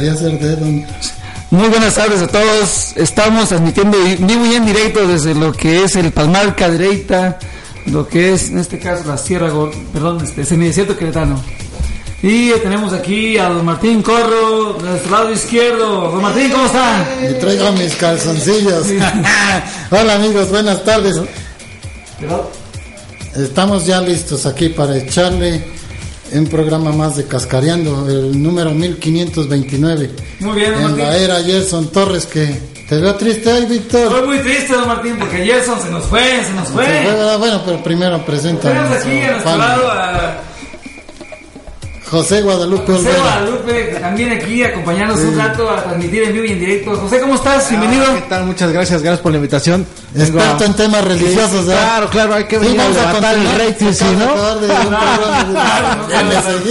ser. Muy buenas tardes a todos. Estamos transmitiendo vivo y en directo desde lo que es el Palmar Cadereita, lo que es en este caso la Sierra, Gor- perdón, este semidesierto queretano. Y tenemos aquí a don Martín Corro, de nuestro lado izquierdo. Don Martín, ¿cómo está? Y traigo mis calzoncillos. Hola amigos, buenas tardes. Estamos ya listos aquí para echarle un programa más de Cascareando, el número 1529. Muy bien, En la Martín. era Gerson Torres, que te veo triste hoy, Víctor. Estoy muy triste, don Martín, porque Gerson se nos fue, se nos Se fue. Bueno, pero primero presenta Tenemos aquí a nuestro lado a José Guadalupe José Olvera. Guadalupe, que también aquí acompañándonos un rato a transmitir en vivo y en directo. José, ¿cómo estás? Bienvenido. Ah, ¿Qué tal? Muchas gracias, gracias por la invitación. Experto a- en temas religiosos, ¿eh? Claro, claro, hay que Sí, venir a vamos a levantar el rating, ¿sí, a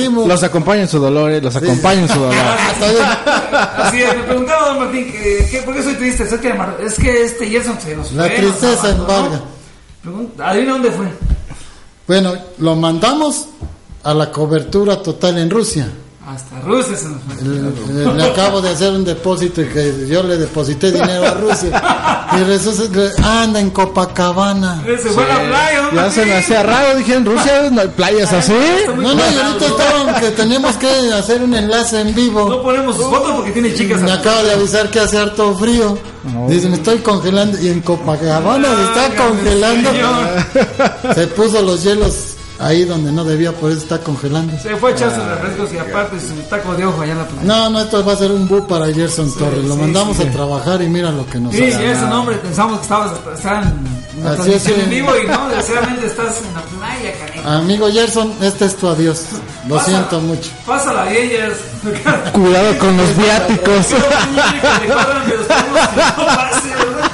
no? Los acompaña en su dolor, eh, los acompaña en su dolor. Así es, me preguntaba don Martín, ¿por qué soy triste? Es que, es que este Gerson se nos La fue. nos tristeza abandonó. embarga. Adivina dónde fue. Bueno, lo mandamos a la cobertura total en Rusia. Hasta Rusia se nos fue. Le, le- le acabo de hacer un depósito y que yo le deposité dinero a Rusia. Y resulta que anda en Copacabana. Se fue a la playa, Ya se me hacía raro, dije en Rusia no hay playas así. No, no, y ahorita estaban que teníamos que hacer un enlace en No vivo. ponemos sus fotos porque tiene chicas. Me acaba de avisar que hace harto frío. Dice, me estoy congelando. Y en Copacabana se está Válgame, congelando. señor. Se puso los hielos ahí donde no debía, por eso está congelando. Se fue a echar sus refrescos y aparte su taco de ojo allá en la playa. No, no, esto va a ser un bu para Gerson Torres. Lo sí, mandamos sí. a trabajar y mira lo que nos Sí, sí, ese nombre pensamos que estabas estaba en la Así es, en sí. vivo y no, desgraciadamente estás en la playa, canijo. Amigo Gerson, este es tu adiós. Lo siento mucho. Pásala bien, Gerson. Cuidado con los viáticos.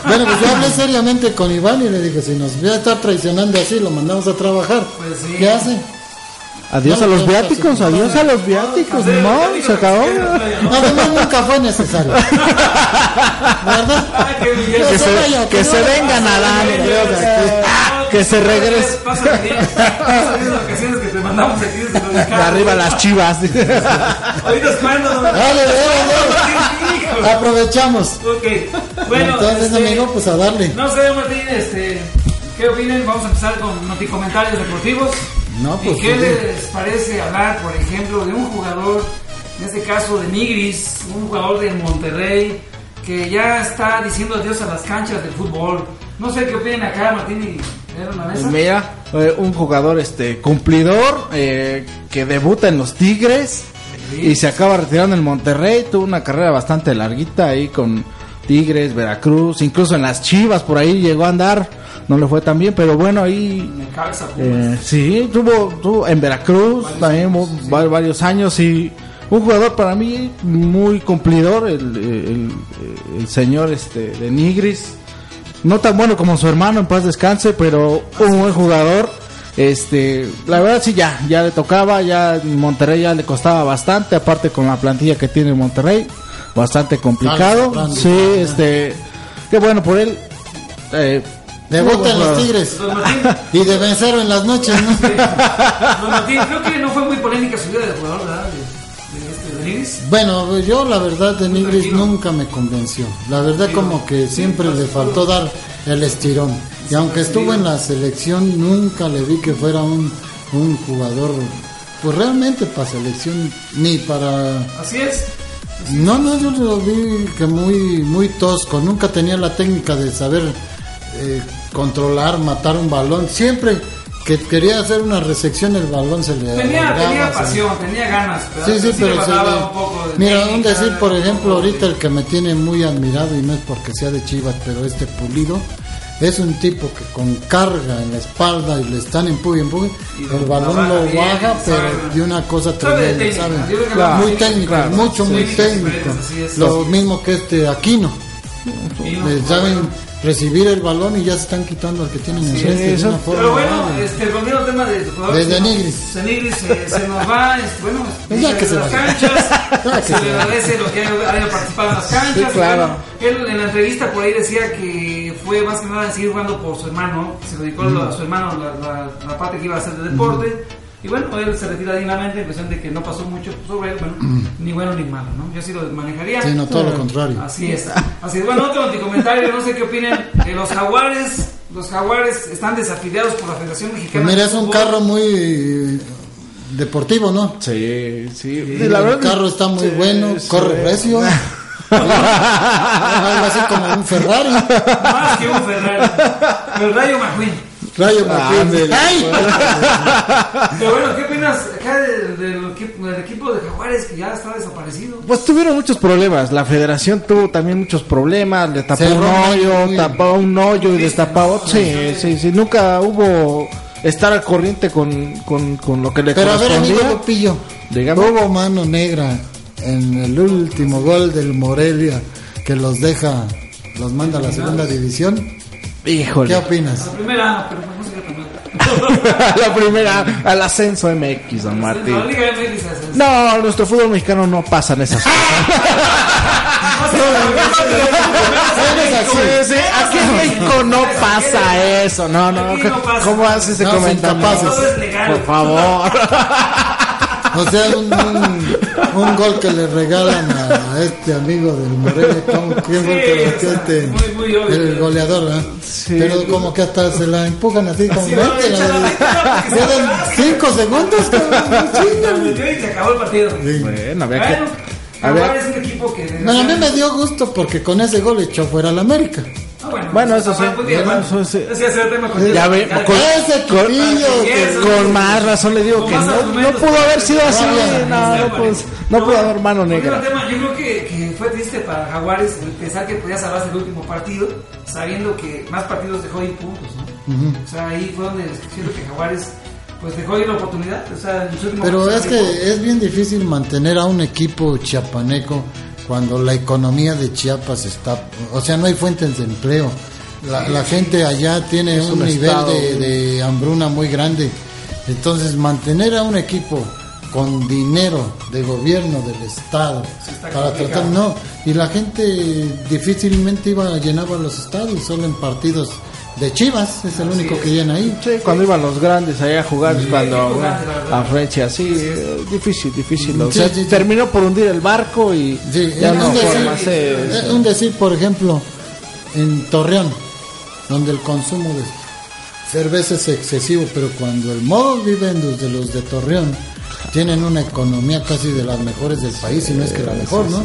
Bueno, pues yo hablé seriamente con Iván y le dije, si nos va a estar traicionando así, lo mandamos a trabajar. Pues sí. ¿Qué hace? Adiós a los viáticos, adiós a los viáticos. No, se acabó. Además nunca fue necesario. ¿Verdad? Que se, que se vengan a dar. Que se regrese. Bien las vacaciones que te mandamos aquí desde De arriba las chivas. Ahorita es cuando. Dale, dale, dale. Aprovechamos. Ok. Bueno, Entonces, este, amigo, pues a darle. No sé, Martín, este, ¿qué opinan? Vamos a empezar con noti comentarios deportivos. No, pues, ¿Y qué sí. les parece hablar, por ejemplo, de un jugador, en este caso de Nigris, un jugador de Monterrey, que ya está diciendo adiós a las canchas del fútbol? No sé qué opinan acá, Martín y Mira, eh, un jugador este cumplidor eh, que debuta en los Tigres y se acaba retirando en Monterrey. Tuvo una carrera bastante larguita ahí con Tigres, Veracruz, incluso en las Chivas por ahí llegó a andar. No le fue tan bien, pero bueno, ahí eh, sí, tuvo, tuvo en Veracruz también mu- va- varios años y un jugador para mí muy cumplidor, el, el- el señor este de Nigris. No tan bueno como su hermano, en paz descanse, pero un buen jugador. Este, la verdad sí ya, ya le tocaba, ya en Monterrey ya le costaba bastante, aparte con la plantilla que tiene Monterrey, bastante complicado. Sí, este, qué bueno por él. Eh, Debuta en los. Tigres. Don Martín, Y de vencer en las noches, ¿no? Don Martín, creo que no fue muy polémica su vida de jugador, ¿verdad? Nigris. Bueno, yo la verdad de Nigris nunca me convenció. La verdad como que siempre le faltó dar el estirón. Y aunque estuvo en la selección, nunca le vi que fuera un, un jugador, pues realmente para selección, ni para... Así es. No, no, yo lo vi que muy, muy tosco. Nunca tenía la técnica de saber eh, controlar, matar un balón. Siempre que quería hacer una recepción, el balón se le Tenía, alargaba, tenía se le- pasión, tenía ganas. Pero Sí, sí, le pero se ve- un poco de Mira, un decir, por ejemplo, de- ahorita el que me tiene muy admirado, y no es porque sea de Chivas, pero este pulido, es un tipo que con carga en la espalda y le están empuje, empuje, el balón lo bien, baja, pero sabe. de una cosa tremenda, técnica, ¿saben? Claro. Muy técnico, claro. mucho, muy técnico. Lo mismo que este Aquino. No, Le saben recibir el balón y ya se están quitando al que tienen enfrente eso. una forma. Pero bueno, este, volviendo al tema de jugadores. De- de ¿no? Nigris. De Nigris eh, se nos va, este, bueno, Pues ya que se las vaya. canchas, Ya que se le agradece lo que haya, participado en las canchas. Sí, claro. bueno, él en la entrevista por ahí decía que fue más que nada seguir jugando por su hermano, que se dedicó a su hermano la, la, la parte que iba a hacer de deporte. Y bueno, él se retira dignamente en cuestión de que no pasó mucho sobre él, bueno, ni bueno ni malo, ¿no? Yo así lo manejaría. Sí, no, todo lo contrario. Así es. Así es. Bueno, otro anticomentario, no sé qué opinan. que los jaguares, los jaguares están desafiliados por la Federación Pues Mexicana. mira, de es un carro muy deportivo, ¿no? Sí, sí. el carro está muy bueno, corre recio. Algo así como un Ferrari. Más que un Ferrari. El Rayo McQueen. Rayo Ah, McQueen. ¡Ay! Pero bueno, ¿qué opinas acá del, del equipo, del equipo de Jaguares que ya está desaparecido? Pues tuvieron muchos problemas. La federación tuvo también muchos problemas. Le tapó Cerró un hoyo, tapó un hoyo y destapó otro. Sí, sí, sí. Nunca hubo estar al corriente con, con, con lo que le Pero a ver, amigo. Lupillo, Dígame. hubo mano negra en el último gol del Morelia que los deja, los manda a la segunda división. ¿Qué Híjole. opinas? La primera, pero qué la primera, al ascenso MX, don Martín. No, nuestro fútbol mexicano no pasa en esas cosas. Aquí en México no pasa eso. No, no. Aquí no pasa. ¿Cómo haces ese comentario? Por favor. O sea, un, un, un gol que le regalan a, a este amigo del Morelia. ¿cómo- ¿Quién que Sí, metió o sea, este? muy, muy obvio. el goleador. Pero como que hasta se la empujan así, como Sí, quedan va. cinco segundos, y se acabó el partido. Sí. Bueno, a ver. A ver. Es un equipo que. Bueno, a mí me dio gusto porque con ese gol echó fuera al América. Ah, bueno, Bueno, eso sí. pues, Bueno, eso sí. Ya ve, con- Ese tipillo que- Eso. Con más razón le digo Con que no, pudo haber sido así. No, No, no, pues, no pudo haber mano negra. tema, yo creo que, que fue triste para Jaguares el pensar que podía salvarse el último partido, sabiendo que más partidos dejó ir puntos, ¿no? O sea, ahí fue donde siento que Jaguares pues dejó ir la oportunidad. O sea, en su último Pero es que es bien difícil mantener a un equipo chiapaneco cuando la economía de Chiapas está, o sea, no hay fuentes de empleo. La, la gente allá tiene un, un nivel de, de hambruna muy grande. Entonces, mantener a un equipo con dinero de gobierno del Estado para complicado. tratar, no. Y la gente difícilmente iba a llenar los estadios, solo en partidos de Chivas, es el único que llena ahí. Sí, cuando iban los grandes allá a jugar, cuando verdad. a Francia, así, eh, difícil, difícil. O Sí, sea, sí, sí. terminó por hundir el barco y Sí, ya no un decir, forma se- es un decir, por ejemplo, en Torreón, donde el consumo de cerveza es excesivo, pero cuando el modo vivendus de los de Torreón tienen una economía casi de las mejores del país, y no es que la mejor, ¿no?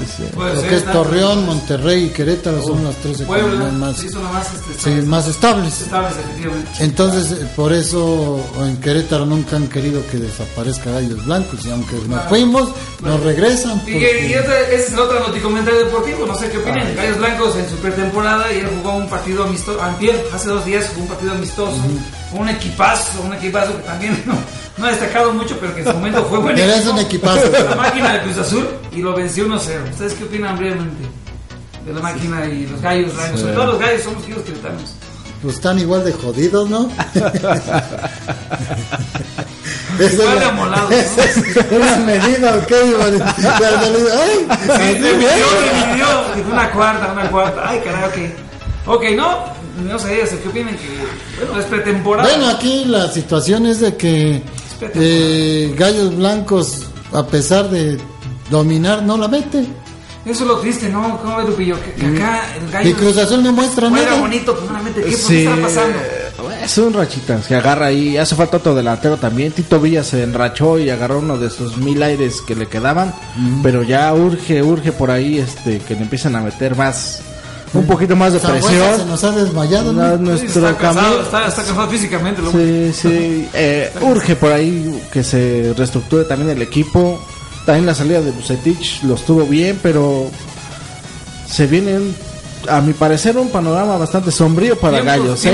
Lo que es Torreón, Monterrey y Querétaro son las tres economías Puebla, más, sí, son las más, este, sí, estables, más estables. estables, efectivamente. Entonces, eh, por eso en Querétaro nunca han querido que desaparezca Gallos Blancos, y aunque nos fuimos, nos regresan. Y, porque- y este- ese es el otro noticomentario deportivo, no sé qué opinan. Gallos Blancos en su pretemporada y él jugó un partido amistoso, antier, hace dos días jugó un partido amistoso, un equipazo, un equipazo que también no, ha destacado mucho, pero que en su momento fue bueno. Pero es un equipazo. La máquina de Cruz Azul y lo venció 1-0. ¿Ustedes qué opinan brevemente de la máquina y los gallos blancos? Sobre todo los gallos somos hijos queretanos. Pues están igual de jodidos, ¿no? Igual de la- amolados, ¿no? una medida, ¿ok? ¡Ay! Sí, dividió, dividió. Una cuarta, una cuarta. Ay, caray, ok. Ok, no, no sé, ¿qué opinan? Que, bueno, es pretemporada. Bueno, aquí la situación es de que eh, Gallos Blancos, a pesar de dominar, no la mete. Eso es lo triste, ¿no? ¿Cómo ves, Lupillo? Que, que acá el gallo Y Cruz Azul no muestra nada. bonito, no la mete. ¿Qué, ¿Por Sí, qué está pasando? es un rachita, se agarra ahí, hace falta otro delantero también. Tito Villa se enrachó y agarró uno de esos mil aires que le quedaban, pero ya urge, urge por ahí este que le empiecen a meter más, un poquito más de Zambuesa se presión. nos ha desmayado, nuestro está, cansado, camino. está, está cansado físicamente. Lo Sí, sí, eh, urge por ahí que se reestructure también el equipo. También la salida de Bucetich lo estuvo bien, pero se vienen, a mi parecer, un panorama bastante sombrío para Gallos. ¿eh?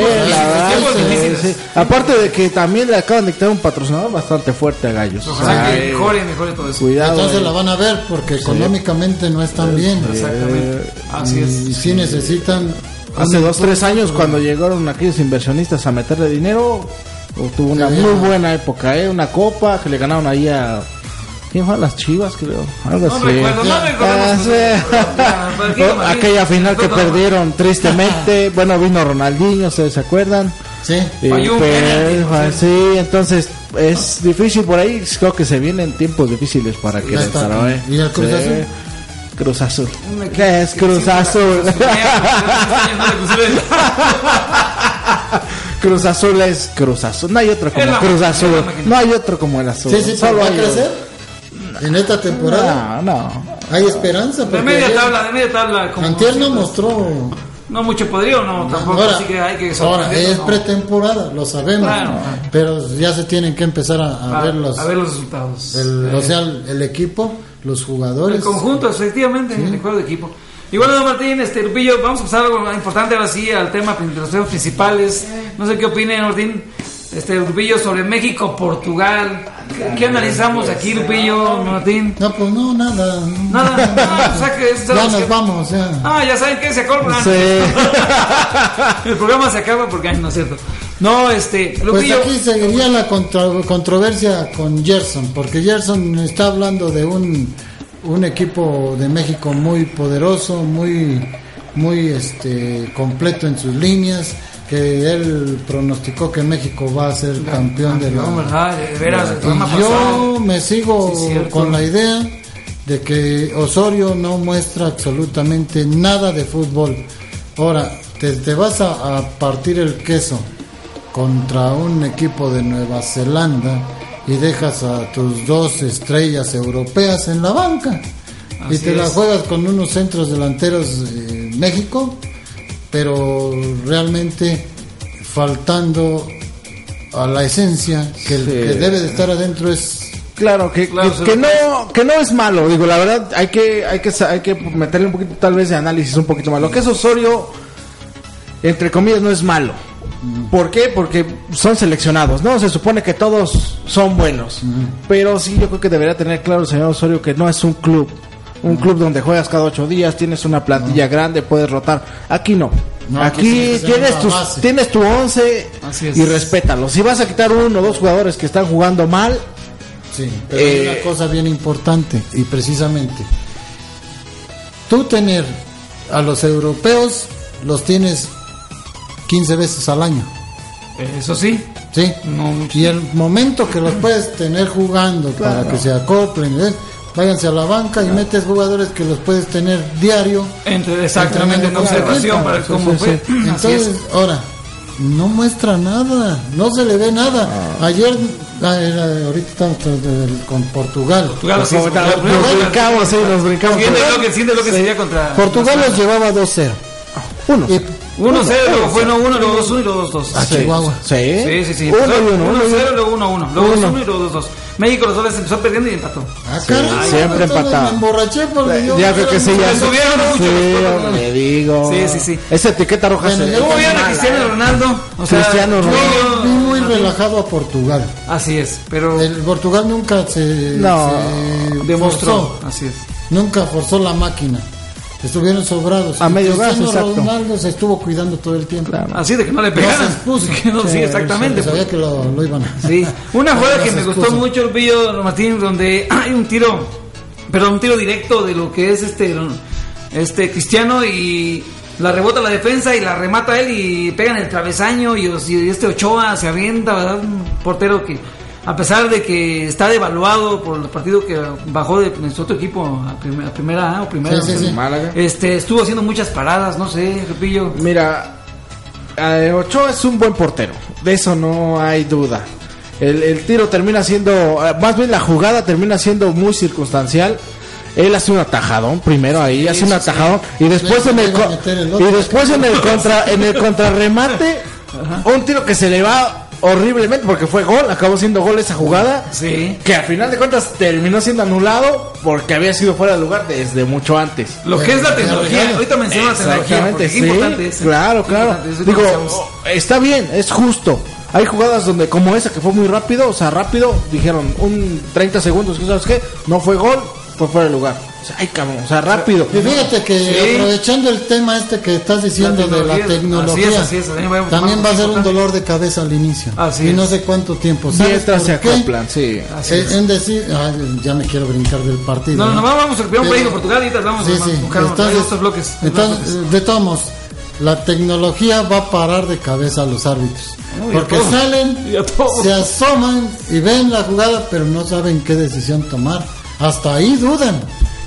sí, sí. Aparte de que también le acaban de quitar un patrocinador bastante fuerte a Gallos. Ojalá Ay, que mejore, mejore todo eso. Cuidado. Entonces eh. la van a ver porque económicamente no están bien. Exactamente. Así Y es. sí necesitan. Hace dos, tres años cuando llegaron aquellos inversionistas a meterle dinero, tuvo una Sí, muy buena época, ¿eh? Una copa que le ganaron ahí a... ¿Quién fue? A las Chivas, creo. Algo No así. Ah. Aquella final que perdieron tristemente. Bueno, vino Ronaldinho, ¿ustedes se acuerdan? Sí. Y, un pero- ah, sí, entonces es difícil por ahí. Creo que se vienen tiempos difíciles para que ¿eh? ¿Y el Cruz Sí. Azul? Cruz Azul. ¿Qué es Cruz Azul? Cruz Azul es Cruz Azul. No hay otro como Cruz Azul. No hay otro como el azul. Sí, sí, Solo ¿va a crecer? En esta temporada No, no. hay esperanza. De media tabla, de media tabla. como Antier no mostró. No mucho poderío, no, tampoco. Ahora, así que hay que ahora sorprendernos, es no. pretemporada, lo sabemos. Claro. Pero ya se tienen que empezar a, a a, ver los, a ver los resultados. el, Eh, o sea, el, el equipo, los jugadores. el conjunto, efectivamente, el juego de equipo. Y bueno, don Martín, este, Lupillo, vamos a pasar algo importante ahora sí, al tema de los temas principales. No sé qué opine, Martín, este, Lupillo, sobre México-Portugal. ¿Qué, qué analizamos aquí, Lupillo, Martín? No, pues no, nada. Nada, nada, o sea que Ya nos que- vamos, ya. Ah, ya saben que se acaba. Sí. El programa se acaba porque, ay, no es cierto. No, este, Pues Lupillo. aquí seguiría la contra- controversia con Gerson, porque Gerson está hablando de un, un equipo de México muy poderoso, muy, muy este, completo en sus líneas, que él pronosticó que México va a ser campeón de la... No, ¿verdad? De veras, programa Y yo me sigo Sí, con la idea de que Osorio no muestra absolutamente nada de fútbol. Ahora, te, te vas a, a partir el queso contra un equipo de Nueva Zelanda y dejas a tus dos estrellas europeas en la banca y te la es. juegas con unos centros delanteros eh, México, pero realmente faltando a la esencia que, el Sí. que debe de estar adentro es Claro, que, Claro, que, no que no es malo, digo, la verdad hay que hay que hay que meterle un poquito tal vez de análisis un poquito más. Lo que es Osorio entre comillas no es malo. ¿Por qué? Porque son seleccionados, ¿no? Se supone que todos son buenos. Pero sí, yo creo que debería tener claro el señor Osorio que no es un club. Un club donde juegas cada ocho días, tienes una plantilla grande, puedes rotar. Aquí no. No, aquí tienes, tus, tienes tu once Así es. y respétalo. Si vas a quitar uno o dos jugadores que están jugando mal, Sí, pero hay Eh, una cosa bien importante y precisamente tú tener a los europeos los tienes 15 veces al año, Eso sí. ¿sí? No mucho. Y el momento que los puedes tener jugando para que se acoplen, ¿ves? Váyanse a la banca y metes jugadores que los puedes tener diario. Entre, exactamente, en observación para cómo Sí, fue. Entonces, es. ahora, no muestra nada, no se le ve nada. Ayer, ah, era- ahorita estamos con Portugal. Portugal, Nos brincamos, sí, nos brincamos. Bloque, siguiente bloque sería contra. Portugal los llevaba 2-0. Uno. Y 1-0, luego fue 1-1, luego 2-1 y luego 2-2. a Chihuahua. Sí. Sí, sí, sí. Uno y uno, uno y 1-0, uno. luego 1-1. Luego Uno. 2-1 y luego 2-2. México los goles empezó perdiendo y empató. Ah, caray, siempre empatado. Me emborraché porque yo. Ya creo que sí, ya. Subieron mucho Sí, le digo. Sí, sí, sí. Esa etiqueta roja Bueno, se ¿Cómo vieron a Cristiano Ronaldo? O sea, Cristiano Ronaldo. Vi muy relajado a Portugal. Así es, pero El Portugal nunca se, No, se demostró. forzó, Así es. nunca forzó la máquina. Estuvieron sobrados. A Y medio gas, exacto. Ronaldo se estuvo cuidando todo el tiempo. Claro. Así de que no le No pegaran. expuso. Que no, sí, exactamente. Sabía que lo, lo iban a. Sí, una jugada que me gustó mucho el pillo Martín donde hay un tiro, perdón, un tiro directo de lo que es este este Cristiano y la rebota la defensa y la remata él y pega en el travesaño y, y este Ochoa se avienta, ¿verdad? Un portero que a pesar de que está devaluado por el partido que bajó de nuestro otro equipo a primera, a primera A o primera, Sí, no. Málaga. este estuvo haciendo muchas paradas, no sé, Repillo. Mira, eh, Ochoa es un buen portero. De eso no hay duda. El, el tiro termina siendo, eh, más bien la jugada termina siendo muy circunstancial. Él hace un atajadón primero ahí, hace un sí. atajadón y después en el el y después en el contra en el contrarremate un tiro que se le va horriblemente porque fue gol, acabó siendo gol esa jugada. Sí. Que al final de cuentas terminó siendo anulado porque había sido fuera de lugar desde mucho antes. Lo que es la tecnología, ahorita menciono la tecnología, porque Exactamente, es sí. importante eso. Claro, claro. Importante, Digo, está bien, es justo. Hay jugadas donde, como esa que fue muy rápido, o sea, rápido, dijeron un 30 segundos, ¿sabes qué? No fue gol, fue fuera de lugar. O sea, ay, cabrón, o sea, rápido. Y fíjate que Sí. aprovechando el tema este que estás diciendo La de la tecnología. tecnología, Así es, así es, también va- también va a ser un dolor de cabeza al inicio. Así y no sé cuánto tiempo. ¿Sabes Mientras se por qué? acoplan, sí. Así Eh, es. en decir, ay, ya me quiero brincar del partido. No, no, vamos al primer México, Portugal, y vamos Sí, a sí. buscar Entonces, estos bloques. entonces, de todos modos, la tecnología va a parar de cabeza a los árbitros. No, porque todos. salen, se asoman y ven la jugada, pero no saben qué decisión tomar. Hasta ahí dudan.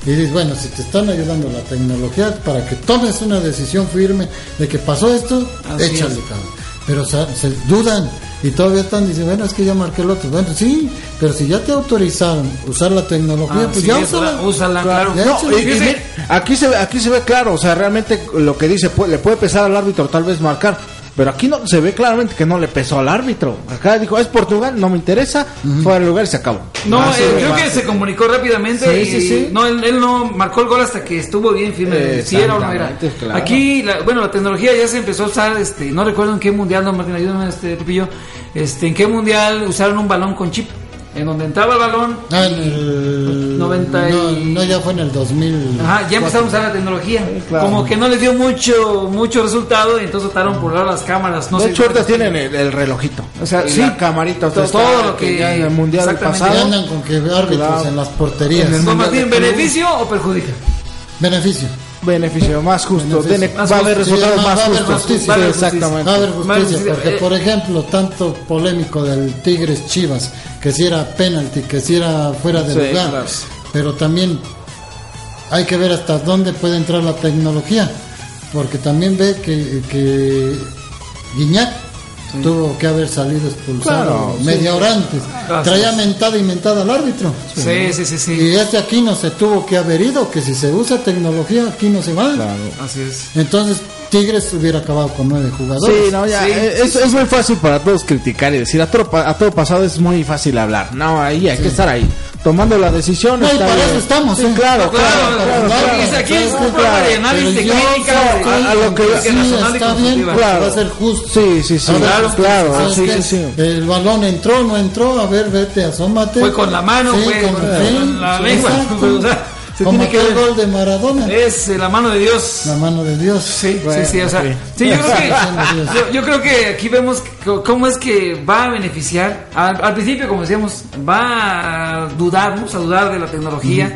Y dices, bueno, si te están ayudando la tecnología para que tomes una decisión firme de que pasó esto, Así échale, es. cabrón. Pero se, se dudan y todavía están diciendo, bueno, es que ya marqué el otro. Bueno, sí, pero si ya te autorizaron usar la tecnología, pues ya úsala. úsala, claro. No, y- y aquí se ve, aquí se ve claro, o sea, realmente lo que dice le puede pesar al árbitro tal vez marcar, pero aquí no se ve claramente que no le pesó al árbitro. Acá dijo, es Portugal, no me interesa, fuera de lugar y se acabó. No, eh, creo que se comunicó rápidamente Sí, y sí, sí. no él, él no marcó el gol hasta que estuvo bien firme si era o no era. Claro. Aquí la- bueno, la tecnología ya se empezó a usar este, no recuerdo en qué mundial, no Martín, ayúdame este Lupillo. Este, en qué mundial usaron un balón con chip en donde entraba el balón Ah, en el 90 y- no, no, ya fue en el 2000. Ajá, ya empezaron a usar la tecnología. claro. Como que no les dio mucho mucho resultado y entonces optaron por dar las cámaras. No de sé hecho, ahorita tienen el, el relojito. O sea, sí. la camarita, Todo- todo lo que- ya en el mundial pasado. andan con que árbitros Claro. en las porterías. En el Martín, de clubes. ¿beneficio o perjudica? Beneficio. Beneficio más justo, Beneficio. va a haber resultados más justos. justicia. Sí, exactamente. Va a haber justicia, porque por ejemplo, tanto polémico del Tigres Chivas, que si era penalti, que si era fuera de Sí, lugar, claro. pero también hay que ver hasta dónde puede entrar la tecnología, porque también ve que, que Guiñac tuvo que haber salido expulsado Claro, sí. media hora antes, Así traía mentada y mentada al árbitro. Sí, sí, sí, sí. Y este aquí no se tuvo que haber ido, que si se usa tecnología aquí no se va. Así es. Entonces Tigres hubiera acabado con nueve jugadores. Sí, no, ya, Sí, eh, es, es muy fácil para todos criticar y decir a todo, pa- a todo pasado es muy fácil hablar. No, ahí hay que estar ahí, tomando la decisión. No, y está para eso estamos, Sí, ¿eh? claro, Claro, aquí es un programa de análisis de- a lo que- sí, está bien, claro. va a ser justo. Sí, sí, sí, claro, claro, ¿sabes sí, sí, sí. El balón entró, no entró, a ver, vete, asómate. Fue con la mano, Sí, fue con la lengua. se Como tiene que gol de Maradona. Es eh, la mano de Dios. La mano de Dios. Sí, Bueno, sí, sí, o sea, sí. sí, yo creo que yo, yo creo que aquí vemos cómo es que va a beneficiar. Al, al principio, como decíamos, va a dudar, vamos a dudar de la tecnología,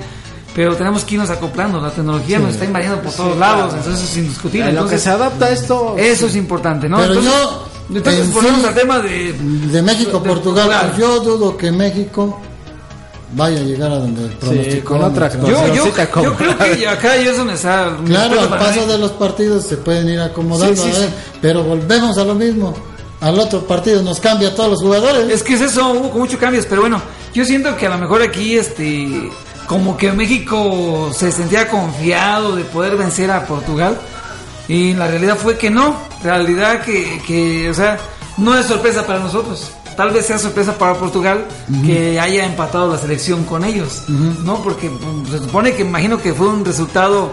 pero tenemos que irnos acoplando. La tecnología nos está invadiendo por todos lados, entonces es indiscutible. En lo que Entonces, se adapta a esto. eso es importante, ¿no? Pero entonces, yo, entonces en volvemos sí, al tema de De México, de Portugal. Portugal. yo dudo que México vaya a llegar a donde pronosticó. con otra nuestro- yo, creo que acá ya es donde está. Claro, al paso de los partidos se pueden ir acomodando, Sí, sí, a ver, sí. pero volvemos a lo mismo. Al otro partido nos cambia a todos los jugadores. Es que es eso, hubo con muchos cambios, pero bueno, yo siento que a lo mejor aquí, este, como que México se sentía confiado de poder vencer a Portugal, y la realidad fue que no, realidad que, que o sea, no es sorpresa para nosotros. Tal vez sea sorpresa para Portugal que haya empatado la selección con ellos, ¿no? Porque mm, se supone que imagino que fue un resultado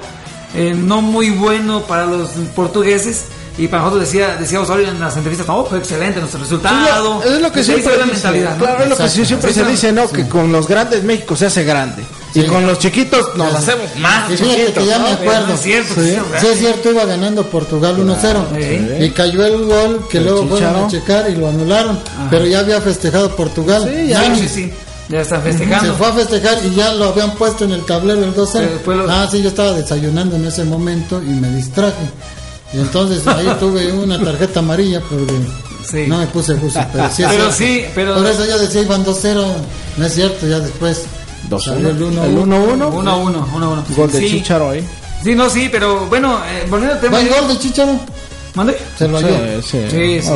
eh, no muy bueno para los portugueses y para nosotros decía decíamos hoy en las entrevistas, no, fue excelente nuestro resultado. Es lo que ahí siempre la dice, mentalidad. Claro, es lo que siempre se dice, ¿no? Que con los grandes México se hace grande. Y con los chiquitos nos hacemos más Y fíjate que ya me acuerdo. no es cierto, sí, es cierto, iba ganando Portugal 1-0. Sí. Y cayó el gol que luego fueron a checar y lo anularon. Pero ya había festejado Portugal. Sí, ya. Sí, sí. Ya están Se festejando. fue a festejar y ya lo habían puesto en el tablero el 2-0. Pero después lo- Ah, sí, yo estaba desayunando en ese momento y me distraje. Y entonces ahí tuve una tarjeta amarilla porque Sí. no me puse justo. Pero sí, Pero sí, pero- Por eso yo decía iban 2-0. No es cierto, ya después. 2-1. salió el 1-1. El 1-1. Uno a uno, uno a uno. Gol de sí. Chicharo ahí. Sí, no, sí, pero bueno, eh, volviendo al tema. Buen gol de Chicharo. ¿Mande? Se lo halló. Sí, sí. Sí, sí.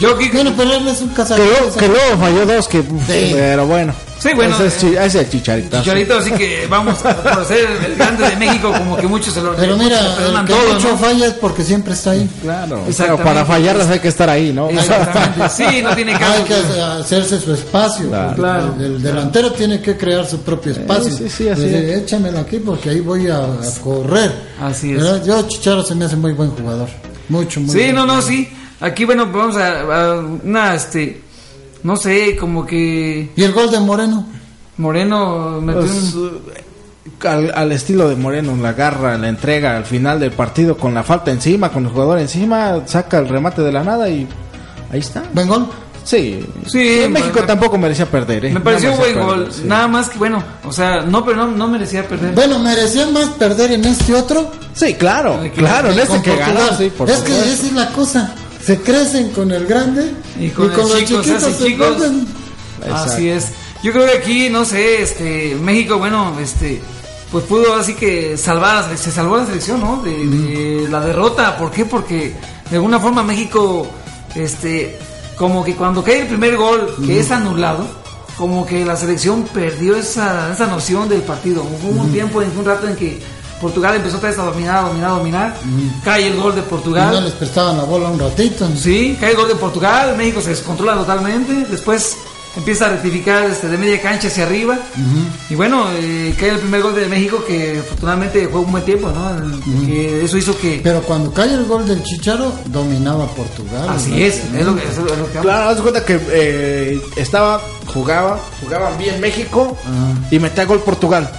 Yo que- Bueno, pero él es un Que luego, que luego falló dos, que, pero bueno. Sí, bueno, Ese es, chi- ese es el chicharito. Chicharito, así que vamos por ser el grande de México, como que muchos se lo Pero mira, el que todo, mucho ¿no? falla es porque siempre está ahí. Claro. Para fallarlas hay que estar ahí, ¿no? Exactamente. Sí, no tiene caso. Hay que hacerse su espacio. Claro. Claro. El, el delantero tiene que crear su propio espacio. sí, sí, así Dice, es. Échamelo aquí porque ahí voy a, a correr. Así es. ¿Verdad? Yo, Chicharo, se me hace muy buen jugador. Mucho, muy Sí, buen no, no, sí. Aquí, bueno, vamos a, a una, este, no sé, como que ¿Y el gol de Moreno? Moreno metió Pues, un... al, al estilo de Moreno, la garra, la entrega al final del partido con la falta encima, con el jugador encima, saca el remate de la nada y ahí está. ¿Buen gol? Sí, Sí, En México bueno, tampoco merecía perder, ¿eh? Me pareció No un buen gol. perder, sí. Nada más que, bueno, o sea, no, pero no, no merecía perder. Bueno, merecían más perder en este otro. Sí, claro, claro, en este que ganó, sí, por es que supuesto. esa es la cosa. Se crecen con el grande Y con el los chico chiquitos hacen se chicos. Así es. Yo creo que aquí, no sé, este, México, bueno, este, pues pudo así que salvar, se salvó la selección, ¿no? De, de la derrota. ¿Por qué? Porque de alguna forma México, este, como que cuando cae el primer gol, que es anulado, como que la selección perdió esa, esa noción del partido. Hubo un tiempo, en un rato en que Portugal empezó otra vez a dominar, a dominar, a dominar. Cae el gol de Y no Portugal. les prestaban la bola un ratito. Sí, cae el gol de Portugal, México se descontrola totalmente, después empieza a rectificar este, de media cancha hacia arriba. Y bueno, eh, cae el primer gol de México que afortunadamente fue un buen tiempo, ¿no? El- que eso hizo que... Pero cuando cae el gol del Chicharo, dominaba Portugal. Así es, es lo que... Es lo, es lo que Claro, haz de cuenta que eh, estaba, jugaba, jugaban bien México y metía gol Portugal.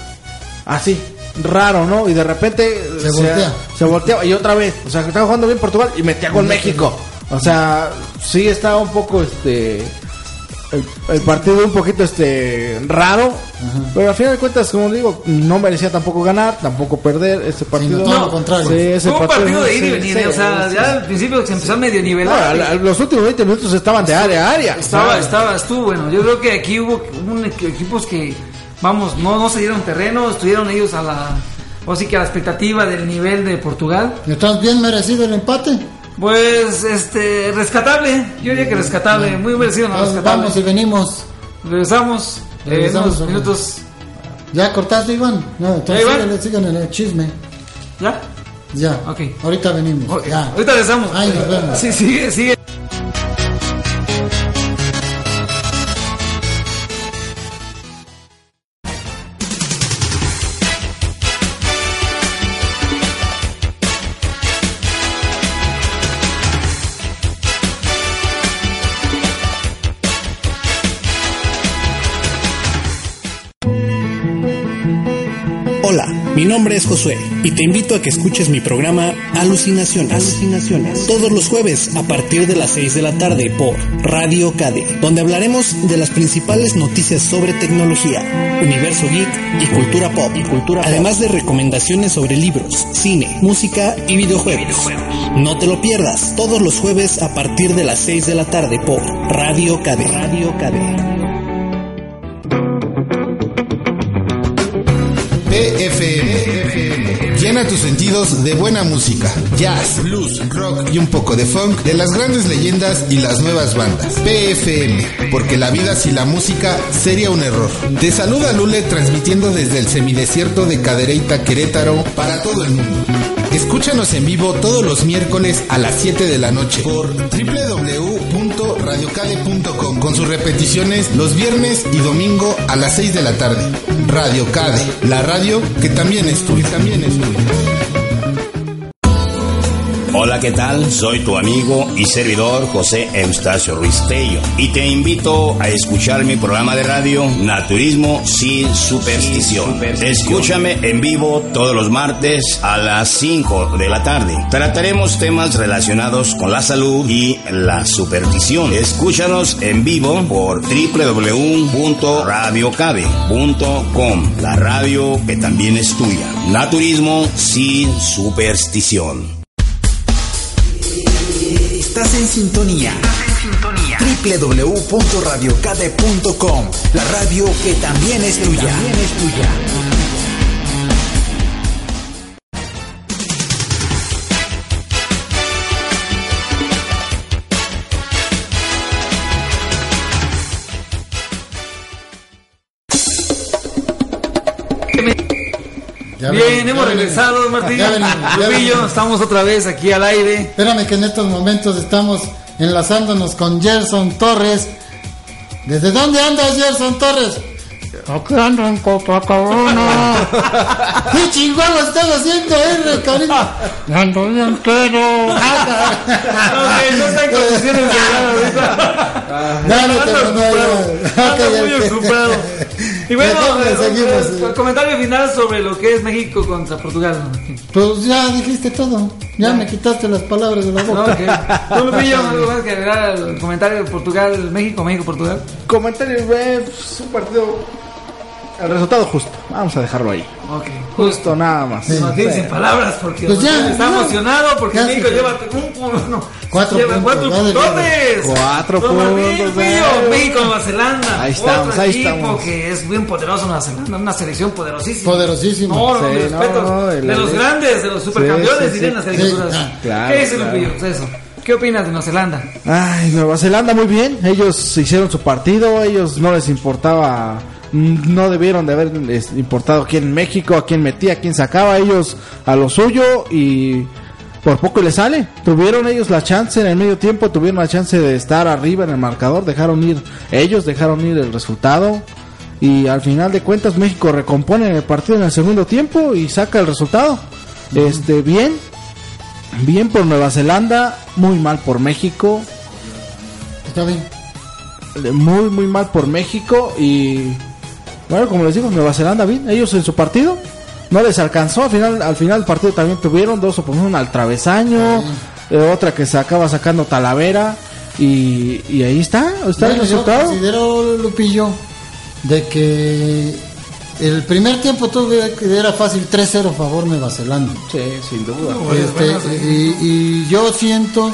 Así, raro, ¿no? Y de repente Se voltea. se volteaba y otra vez, o sea, que estaba jugando bien Portugal y metía gol México. O sea, sí estaba un poco este el, el partido un poquito este raro, pero al final de cuentas, como digo, no merecía tampoco ganar, tampoco perder ese partido. todo lo contrario. Sí, ese Fue un partido de ida y sí, venir, sí, o sea, sí. ya al principio se empezó a medio No, nivelar. a la- los últimos 20 minutos estaban de área a área. Estaba, O sea, estaba, estuvo bueno. Yo creo que aquí hubo un equ- equipos que, vamos, no, no se dieron terreno, estuvieron ellos a la, o sí que a la expectativa del nivel de Portugal. ¿Estás bien merecido el empate? Pues, este, rescatable, yo diría que rescatable, muy merecido, no, rescatable. vamos y venimos. Regresamos, eh, Regresamos, unos minutos, ¿Ya cortaste, Iván? No, entonces Iván. en el chisme. ¿ya? Ya. Ok. Ahorita venimos. Ya. Ahorita regresamos. Ahí nos vemos. Sí, sigue, sigue. Nombre es Josué y te invito a que escuches mi programa Alucinaciones. Alucinaciones. Todos los jueves a partir de las 6 de la tarde por Radio KD, donde hablaremos de las principales noticias sobre tecnología, universo geek y cultura pop. Y cultura Además de recomendaciones sobre libros, cine, música y videojuegos. No te lo pierdas todos los jueves a partir de las 6 de la tarde por Radio KD. Radio KD. Tus sentidos de buena música, jazz, blues, rock y un poco de funk de las grandes leyendas y las nuevas bandas. PFM, porque la vida sin la música sería un error. Te saluda Lule transmitiendo desde el semidesierto de Cadereyta, Querétaro, para todo el mundo. Escúchanos en vivo todos los miércoles a las 7 de la noche por www.radiocade.com con sus repeticiones los viernes y domingo a las 6 de la tarde. Radio Cade, la radio que también es tuya. También es tuya. Hola, ¿qué tal? Soy tu amigo y servidor José Eustacio Ruiz Tello y te invito a escuchar mi programa de radio Naturismo sin superstición. Escúchame en vivo todos los martes a las 5 de la tarde. Trataremos temas relacionados con la salud y la superstición. Escúchanos en vivo por www.radiocabe.com, la radio que también es tuya. Naturismo sin superstición. Estás en sintonía. www.radiocade.com La radio que también es tuya. También es tuya. Ya Bien, venimos, hemos ya regresado, venimos. Martín. Ya ya estamos otra vez aquí al aire. Espérame que en estos momentos estamos enlazándonos con Gerson Torres. ¿Desde dónde andas, Gerson Torres? Aquí ando en Copacabana. ¿Qué chingón lo estás haciendo, eh, cariño? Ando bien pero. Ok, no está en condiciones de ahorita. No, no no, no, ocupado, no. Y bueno, eh, seguimos. eh, el comentario final sobre lo que es México contra Portugal. Pues ya dijiste todo. Ya me quitaste las palabras de la No, boca. ok. ¿Tú, Lupillo, algo más que agregar al comentario de Portugal, México, México, Portugal? Comentario, eh, pues, un partido. El resultado justo. Vamos a dejarlo ahí. Ok. Justo, nada más. Martín Sí. sin palabras porque Pues ya, está ya. emocionado porque Ya México se- lleva un, un- no, Cuatro lleva puntos, cuatro puntotes. Cuatro puntos. México, Nueva Zelanda. Ahí estamos, Otro ahí equipo estamos. que es bien poderoso Nueva Zelanda, una selección poderosísima. Poderosísima. No, no, Sí, mis no, respetos. no, el- de los grandes, de los supercampeones, Sí, sí, dirían sí. las caricaturas. Sí, ah, claro, ¿Qué dice claro. Lupillo? Eso. ¿Qué opinas de Nueva Zelanda? Ay, Nueva Zelanda muy bien. Ellos hicieron su partido. Ellos no les importaba. No debieron de haber importado quién México, a quién metía, a quién sacaba. Ellos a lo suyo y por poco les sale. Tuvieron ellos la chance en el medio tiempo. Tuvieron la chance de estar arriba en el marcador. Dejaron ir ellos, dejaron ir el resultado. Y al final de cuentas México recompone el partido en el segundo tiempo y saca el resultado. Este, bien. Bien por Nueva Zelanda, muy mal por México. Está bien. muy muy mal por México y bueno como les digo Nueva Zelanda bien ellos en su partido no les alcanzó al final al final del partido también tuvieron dos oportunidades al travesaño eh, otra que se acaba sacando Talavera y, y ahí está está el Bueno, yo resultado considero, Lupillo, de que el primer tiempo tuve que era fácil 3-0 a favor Nueva Zelanda. sí sin duda Este, y, y yo siento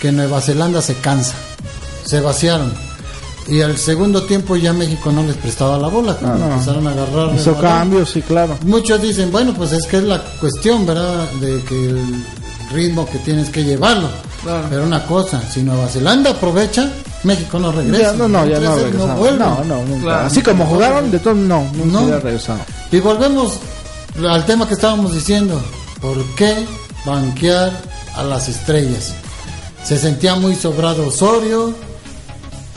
que Nueva Zelanda se cansa, se vaciaron. Y al segundo tiempo ya México no les prestaba la bola, cuando no. empezaron a agarrar. hizo cambios sí claro Muchos dicen, bueno, pues es que es la cuestión, ¿verdad? De que el ritmo que tienes que llevarlo. Pero una cosa, si Nueva Zelanda aprovecha, México no regresa. Ya, no no ya no vuelve. no no nunca. Claro. así como jugaron de todo no nunca No. regresado Y volvemos al tema que estábamos diciendo. ¿Por qué banquear a las estrellas? Se sentía muy sobrado Osorio.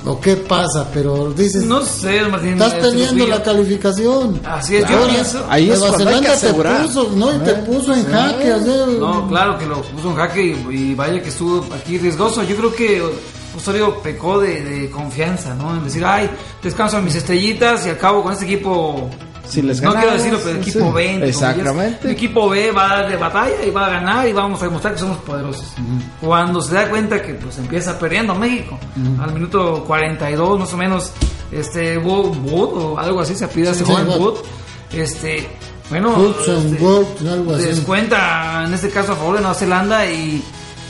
¿O qué pasa? Pero dices, No sé, Martín. estás este, Lupillo. la calificación. Así es, yo Ahora, pienso- Ahí es Nueva Zelanda te puso, ¿no? Y te puso en jaque. o sea, No, claro que lo puso en jaque y, y vaya que estuvo aquí riesgoso. Yo creo que Osorio pecó de, de confianza, ¿no? En decir, ay, descanso a mis estrellitas y acabo con este equipo. Si les no quiero ganamos, decirlo, pero el equipo sí. B. Exactamente. El equipo B va a dar de batalla y va a ganar y vamos a demostrar que somos poderosos. Cuando se da cuenta que pues empieza perdiendo México, al minuto 42 más o menos, este, Wood, o algo así se pide ese Sí, joven Wood. Wood, este, bueno, Hudson, este, Wood, algo así. descuenta en este caso a favor de Nueva Zelanda y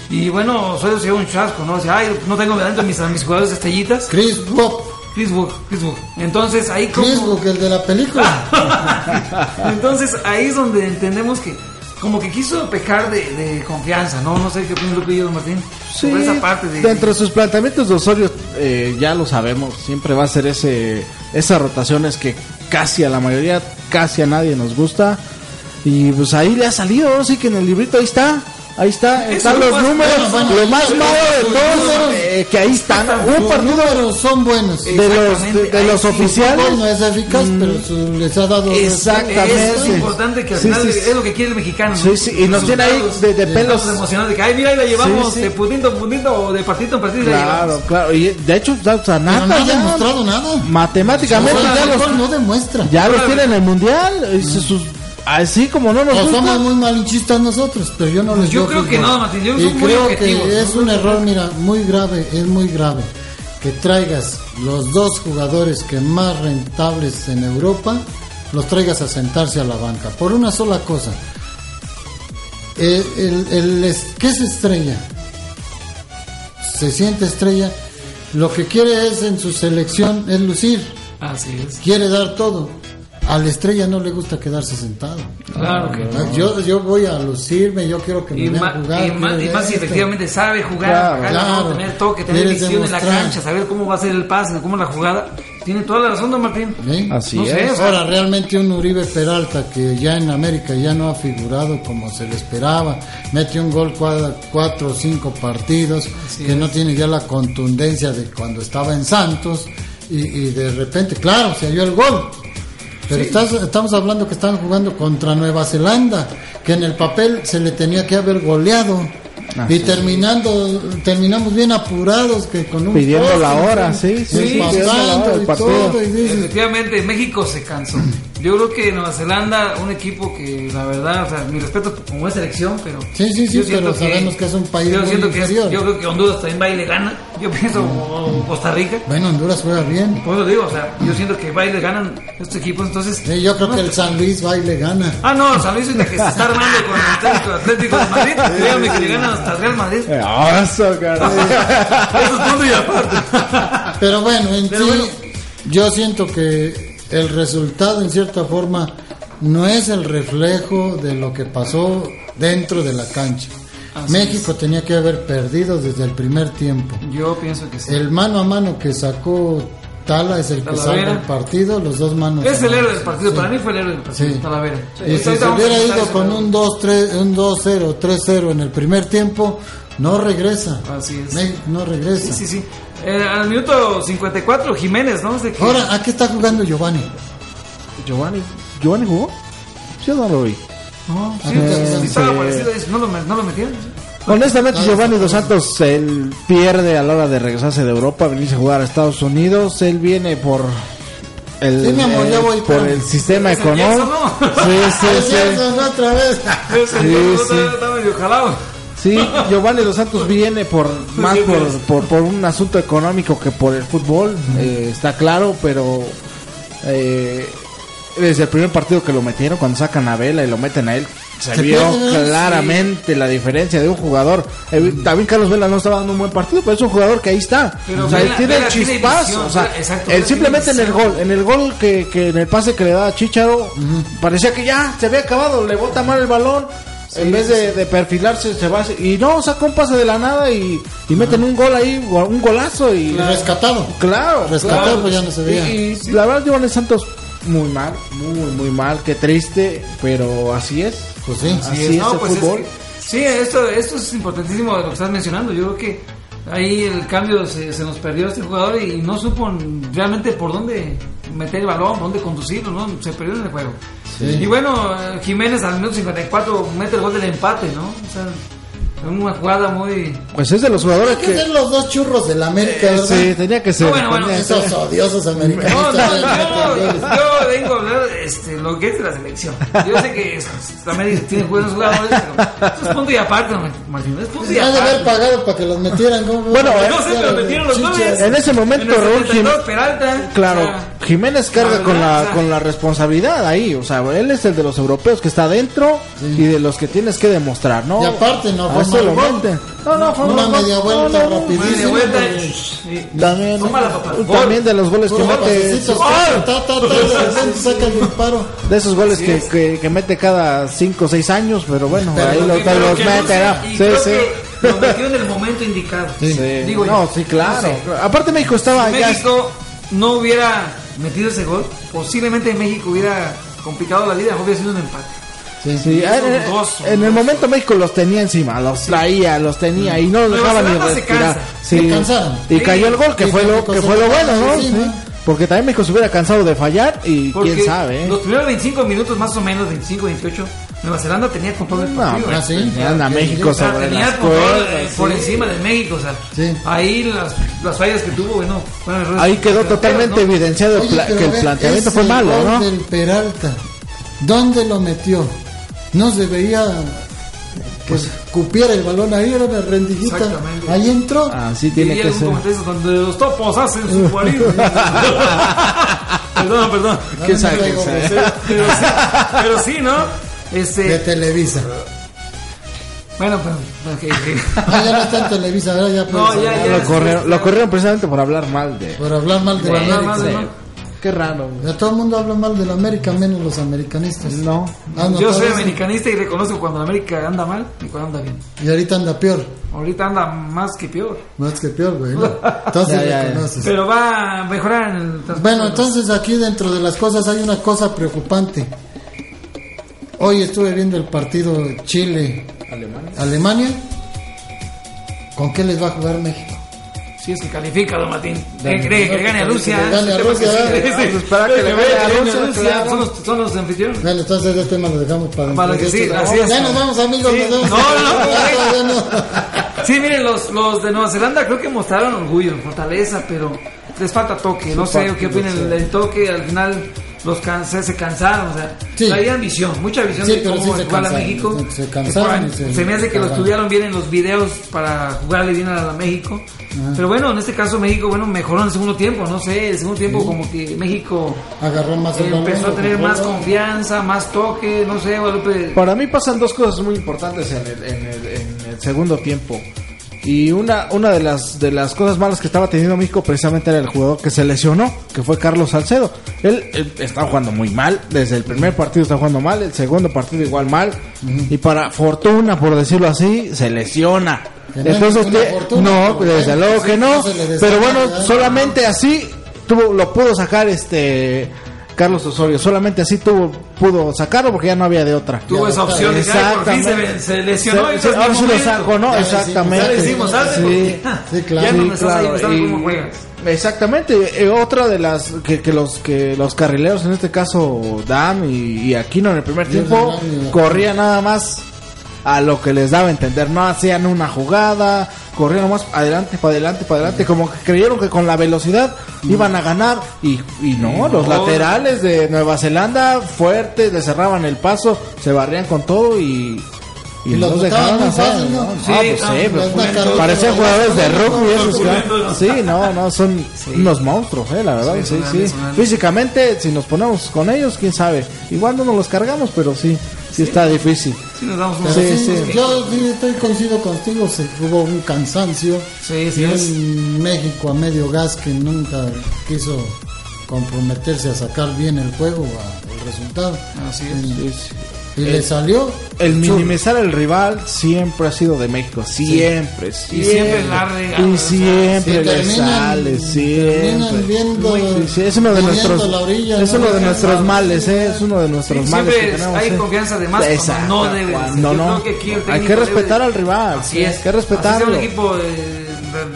y bueno, Osorio se lleva un chasco, ¿no? O sea, ay, no tengo delante a mis, a mis jugadores estrellitas. Chris Bob. Chris Wood. Entonces ahí como... Chris Book, el de la película. Entonces ahí es donde entendemos que como que quiso pecar de, de confianza, ¿no? No sé qué opina Lupillo, don Martín. Sí, Sobre esa parte de... dentro de sus planteamientos de Osorio, eh, ya lo sabemos, siempre va a ser ese esas rotaciones que casi a la mayoría, casi a nadie nos gusta. Y pues ahí le ha salido, así que en el librito ahí está. Ahí está, están lo los más- números, bueno, lo más malo de todos, eh, que ahí están. Un partido números son buenos. de los, de, los oficiales. No es eficaz, pero su- les ha dado. Exactamente. Es importante que al Sí, final sí, es lo que quiere el mexicano. Sí, sí, y nos tiene ahí de- de pelos. De que, ay, mira, ahí la llevamos de puntito en puntito o de partito en la Claro, claro. Y de hecho, o sea, Pero nada, no ha demostrado nada. matemáticamente ya los, no demuestra. ya los tiene en el mundial. y sus- así como no nos O gusta. somos muy malinchistas nosotros, pero yo no les Yo creo que no, Martín, yo Y soy muy creo objetivo. que es un error, mira, muy grave, es muy grave que traigas los dos jugadores que más rentables en Europa, los traigas a sentarse a la banca por una sola cosa. El, el- el es- ¿Qué es estrella? Se siente estrella. Lo que quiere es en su selección es lucir, Así es. quiere dar todo. A la estrella no le gusta quedarse sentado. Claro que Ah, Yo, yo voy a lucirme, yo quiero que me Y, vean jugar. y más, y más si efectivamente sabe jugar, Claro, jugar, claro. ¿no? tener toque, tener Quieres visión en la cancha, saber cómo va a ser el pase, cómo la jugada. Tiene toda la razón, don Martín. ¿Sí? Así No es. Ahora, realmente un Uribe Peralta que ya en América ya no ha figurado como se le esperaba, mete un gol cada cuatro o cinco partidos, que no tiene ya la contundencia de cuando estaba en Santos, y, y de repente, claro, se halló el gol. Pero estás- estamos hablando que estaban jugando contra Nueva Zelanda, que en el papel se le tenía que haber goleado. Así y terminando, terminamos bien apurados que con un Pidiendo poste, la hora, sí, sí, y todo, y Efectivamente, México se cansó. Yo creo que Nueva Zelanda, un equipo que la verdad, o sea, mi respeto como es selección, pero. Sí, sí, sí, pero sabemos que es un país yo muy siento que es- inferior. yo creo que Honduras también va y le gana. Yo pienso o Costa Rica. bueno, Honduras juega bien. Por eso digo, o sea, yo siento que va y le ganan estos equipos, entonces. Sí, yo creo no, que el San Luis va y le gana. Ah, no, San Luis es la que se está armando con el Atlético, Atlético de Madrid. Dígame que le ganan hasta Real Madrid. Eh, Eso, caray. Eso es punto y aparte. Pero bueno, en Pero sí, bueno. yo siento que el resultado, en cierta forma, no es el reflejo de lo que pasó dentro de la cancha. México tenía que haber perdido desde el primer tiempo. Yo pienso que sí. El mano a mano que sacó Tala es el que salva el partido, los dos manos. Es el héroe del partido, Sí. para mí fue el héroe del partido, Sí. Talavera. Y si se hubiera ido con un 2-3, un 2-0, 3-0 en el primer tiempo, no regresa. Así es. No regresa. Sí, sí, sí. Eh, al minuto 54, Jiménez, ¿no? Es de que- Ahora, ¿a qué está jugando Giovanni? Giovanni, ¿Giovanni jugó? Yo no lo vi. No, sí, Eh, sí, estaba sí. parecido, es- no lo, no lo metieron. Honestamente, Ah, Giovanni. Dos Santos él pierde a la hora de regresarse de Europa, venirse a jugar a Estados Unidos. Él viene por el, Sí, mi amor, ya eh, voy, por el sistema económico. Jackson, Sí, sí, sí. Otra vez. Sí, sí. Sí, Giovanni Dos Santos viene por más por, por, por un asunto económico que por el fútbol, eh, está claro, pero eh, desde el primer partido que lo metieron, cuando sacan a Vela y lo meten a él, se, Se vio pierde, claramente la diferencia de un jugador. Eh, también Carlos Vela no estaba dando un buen partido, pero es un jugador que ahí está. Pero o sea, Vela- tiene Vela tiene chispazo. visión, o sea, exacto, él simplemente en el gol, en el gol que, que en el pase que le da a Chicharo, parecía que ya se había acabado, le bota mal el balón. En vez de, de perfilarse, se va. Y no, saca un pase de la nada y, y meten un gol ahí, un golazo. Y Y rescatado. Claro, Rescatado, claro. pues ya no se veía. Y, y la verdad, Giovanni Santos, muy mal, muy, muy mal, qué triste, pero así es. Pues sí. Así es, es, no, el pues es fútbol. que- sí, esto, esto es importantísimo de lo que estás mencionando. Yo creo que ahí el cambio se, se nos perdió este jugador y no supo realmente por dónde meter el balón, por dónde conducirlo, ¿no? Se perdió en el juego. Sí. Y bueno, eh, Jiménez al minuto 54 mete el gol del empate, ¿no? O sea, una jugada muy... Pues es de los jugadores que que. ser los dos churros del América, Eh, ¿verdad? sí, tenía que ser. No, bueno, Esos ser. odiosos No, americanistas. no, goles. yo, yo vengo a hablar este, lo que es de la selección. Yo sé que también tiene buenos jugadores, pero esto es punto y aparte, Martín. Es punto y ha de haber aparte. pagado para que los metieran. ¿cómo? Bueno, No sé, pero metieron los Chichas. goles. En ese momento, En Raúl 72, Jiménez- Peralta. Claro, o sea, Jiménez carga la con verdad, la o sea- con la responsabilidad ahí, o sea, él es el de los europeos que está adentro y de los que tienes que demostrar, ¿no? Y aparte, no A fue eso mal lo gol. meten. No, no, fue Una media vuelta No, no, no. rapidísima. media vuelta. porque- y- También, Tómala, papá. también de los goles que mete, saca el disparo. de esos goles que, que, que mete cada 5 o 6 años, pero bueno, Pero ahí los mete, Sí, creo sí. que Lo metió en el momento indicado. Sí. Sí. Digo yo. no, sí, claro. No sé. Aparte México estaba Si ya México no hubiera metido ese gol, posiblemente México hubiera complicado la vida, hubiera sido un empate. Sí. Sí, en, dos, en el momento México los tenía encima, los traía, los tenía y no los Nueva dejaba ni se respirar. cansa. Sí. Se cansaron. Y Sí. cayó el gol, que fue lo que fue lo bueno, ¿no? sí, Sí. ¿no? Porque también México se hubiera cansado de fallar y Porque quién sabe, ¿eh? los primeros 25 minutos, más o menos, 25, 28, Nueva Zelanda tenía control del No, partido. pues, Ah, sí. tenían a Sí, México sí. O sea, sobre tenía las control cuerdas. eh, sí. por encima de México. O sea, Sí. ahí las, las fallas que tuvo, bueno, fueron errores Ahí quedó totalmente ¿no? evidenciado el Oye, que el planteamiento fue malo, gol ¿no? del Peralta, ¿dónde lo metió? No se veía que cupiera el balón ahí, era una rendijita. Ahí entró. Así tiene Diría que ser. donde los topos hacen su guarida. perdón, perdón. ¿Quién sabe No, quién no, sabe? Pero, pero sí, pero sí, ¿no? de Este, Televisa. bueno, pues, ok, ok. Ah, ya no está en Televisa, ¿verdad? Ya No, puedes ya, ya. Lo corrieron, lo corrieron precisamente por hablar mal de... Por hablar mal de Por la hablar mal de-. Qué raro. Ya todo el mundo habla mal de la América, menos los americanistas. No. Ah, no, Yo soy americanista y reconozco cuando la América anda mal y cuando anda bien. Y ahorita anda peor. Ahorita anda más que peor. Más que peor, güey. ¿no? Entonces Ya, ya, ya. reconoces. Pero va a mejorar en el Bueno, entonces aquí dentro de las cosas hay una cosa preocupante. Hoy estuve viendo el partido Chile-Alemania. ¿Con qué les va a jugar México? Si es que califica, don Martín. ¿Qué cree? Que le gane a Rusia. Que gane a ¿Qué Rusia. Espera que le gane a Rusia. Son los, anfitriones. Bueno, entonces este tema lo dejamos para Para que sí, así es. Ya nos vamos, amigos. No, no, no. Sí, miren, los, los de Nueva Zelanda creo que mostraron orgullo, fortaleza, pero les falta toque. No sé qué opinan del toque. Al final los can- se, se cansaron. O sea, Sí. traían visión, mucha visión Sí, de cómo sí se jugar a México. se cansaron se- se me hace que lo estudiaron bien en los videos para jugarle bien a, México. Pero bueno, en este caso México, bueno, mejoró en el segundo tiempo. No sé, el segundo tiempo como que México Agarró más empezó a balón, tener más confianza, más toque. No sé, Guadalupe. Para mí pasan dos cosas muy importantes en el, en el- en el segundo tiempo. Y una, una de las de las cosas malas que estaba teniendo México precisamente era el jugador que se lesionó, que fue Carlos Salcedo. Él, él estaba jugando muy mal, desde el primer partido está jugando mal, el segundo partido igual mal, y para fortuna, por decirlo así, se lesiona. No Entonces, fortuna, no, desde luego que no, pero bueno, solamente así tuvo, lo pudo sacar este Carlos Osorio, solamente así tuvo, pudo sacarlo porque ya no había de otra. Tuvo esa opción por fin Exactamente. se, se lesionó. Se- y ahora sí lo saco, ¿no? Ya Exactamente. Ya decimos, Sí. Sí, claro. ya no Sí, me claro, estás cómo juegas. Exactamente, eh, otra de las que, que los que los carrileros, en este caso Dam y, y Aquino en el primer tiempo, corrían nada más a lo que les daba a entender, no hacían una jugada, corrían nomás adelante, para adelante, para adelante, como que creyeron que con la velocidad iban a ganar y, y no, los laterales de Nueva Zelanda fuertes, le cerraban el paso, se barrían con todo y... Y los los muy hacer, fácil, ¿no? Ah, Sí, pues ah, sí, los pues, los jugadores de rugby esos, corriendo, ¿no? ¿no? Sí, no, no, son unos monstruos, eh, la verdad, Sí, sí. Físicamente, si nos ponemos con ellos, quién sabe. Igual no nos los cargamos, pero sí, sí está difícil. Sí, nos damos Pero Sí, sí. Yo sí estoy coincido contigo, se hubo un cansancio. Sí, sí y es. un México a medio gas que nunca quiso comprometerse a sacar bien el juego, a- el resultado. Así es. Y, le salió El minimizar al rival siempre ha sido de México, siempre, Y siempre. siempre la Y siempre Sí, le terminan- sale, siempre. viendo- sí, es uno de nuestros, la orilla, es ¿no? uno de nuestros males, eh, es uno de nuestros males siempre que tenemos. hay eh. confianza de más Exacto, no debe no. el Hay que respetar al rival, Así sí, es. hay que Así sea respetarlo. un equipo de,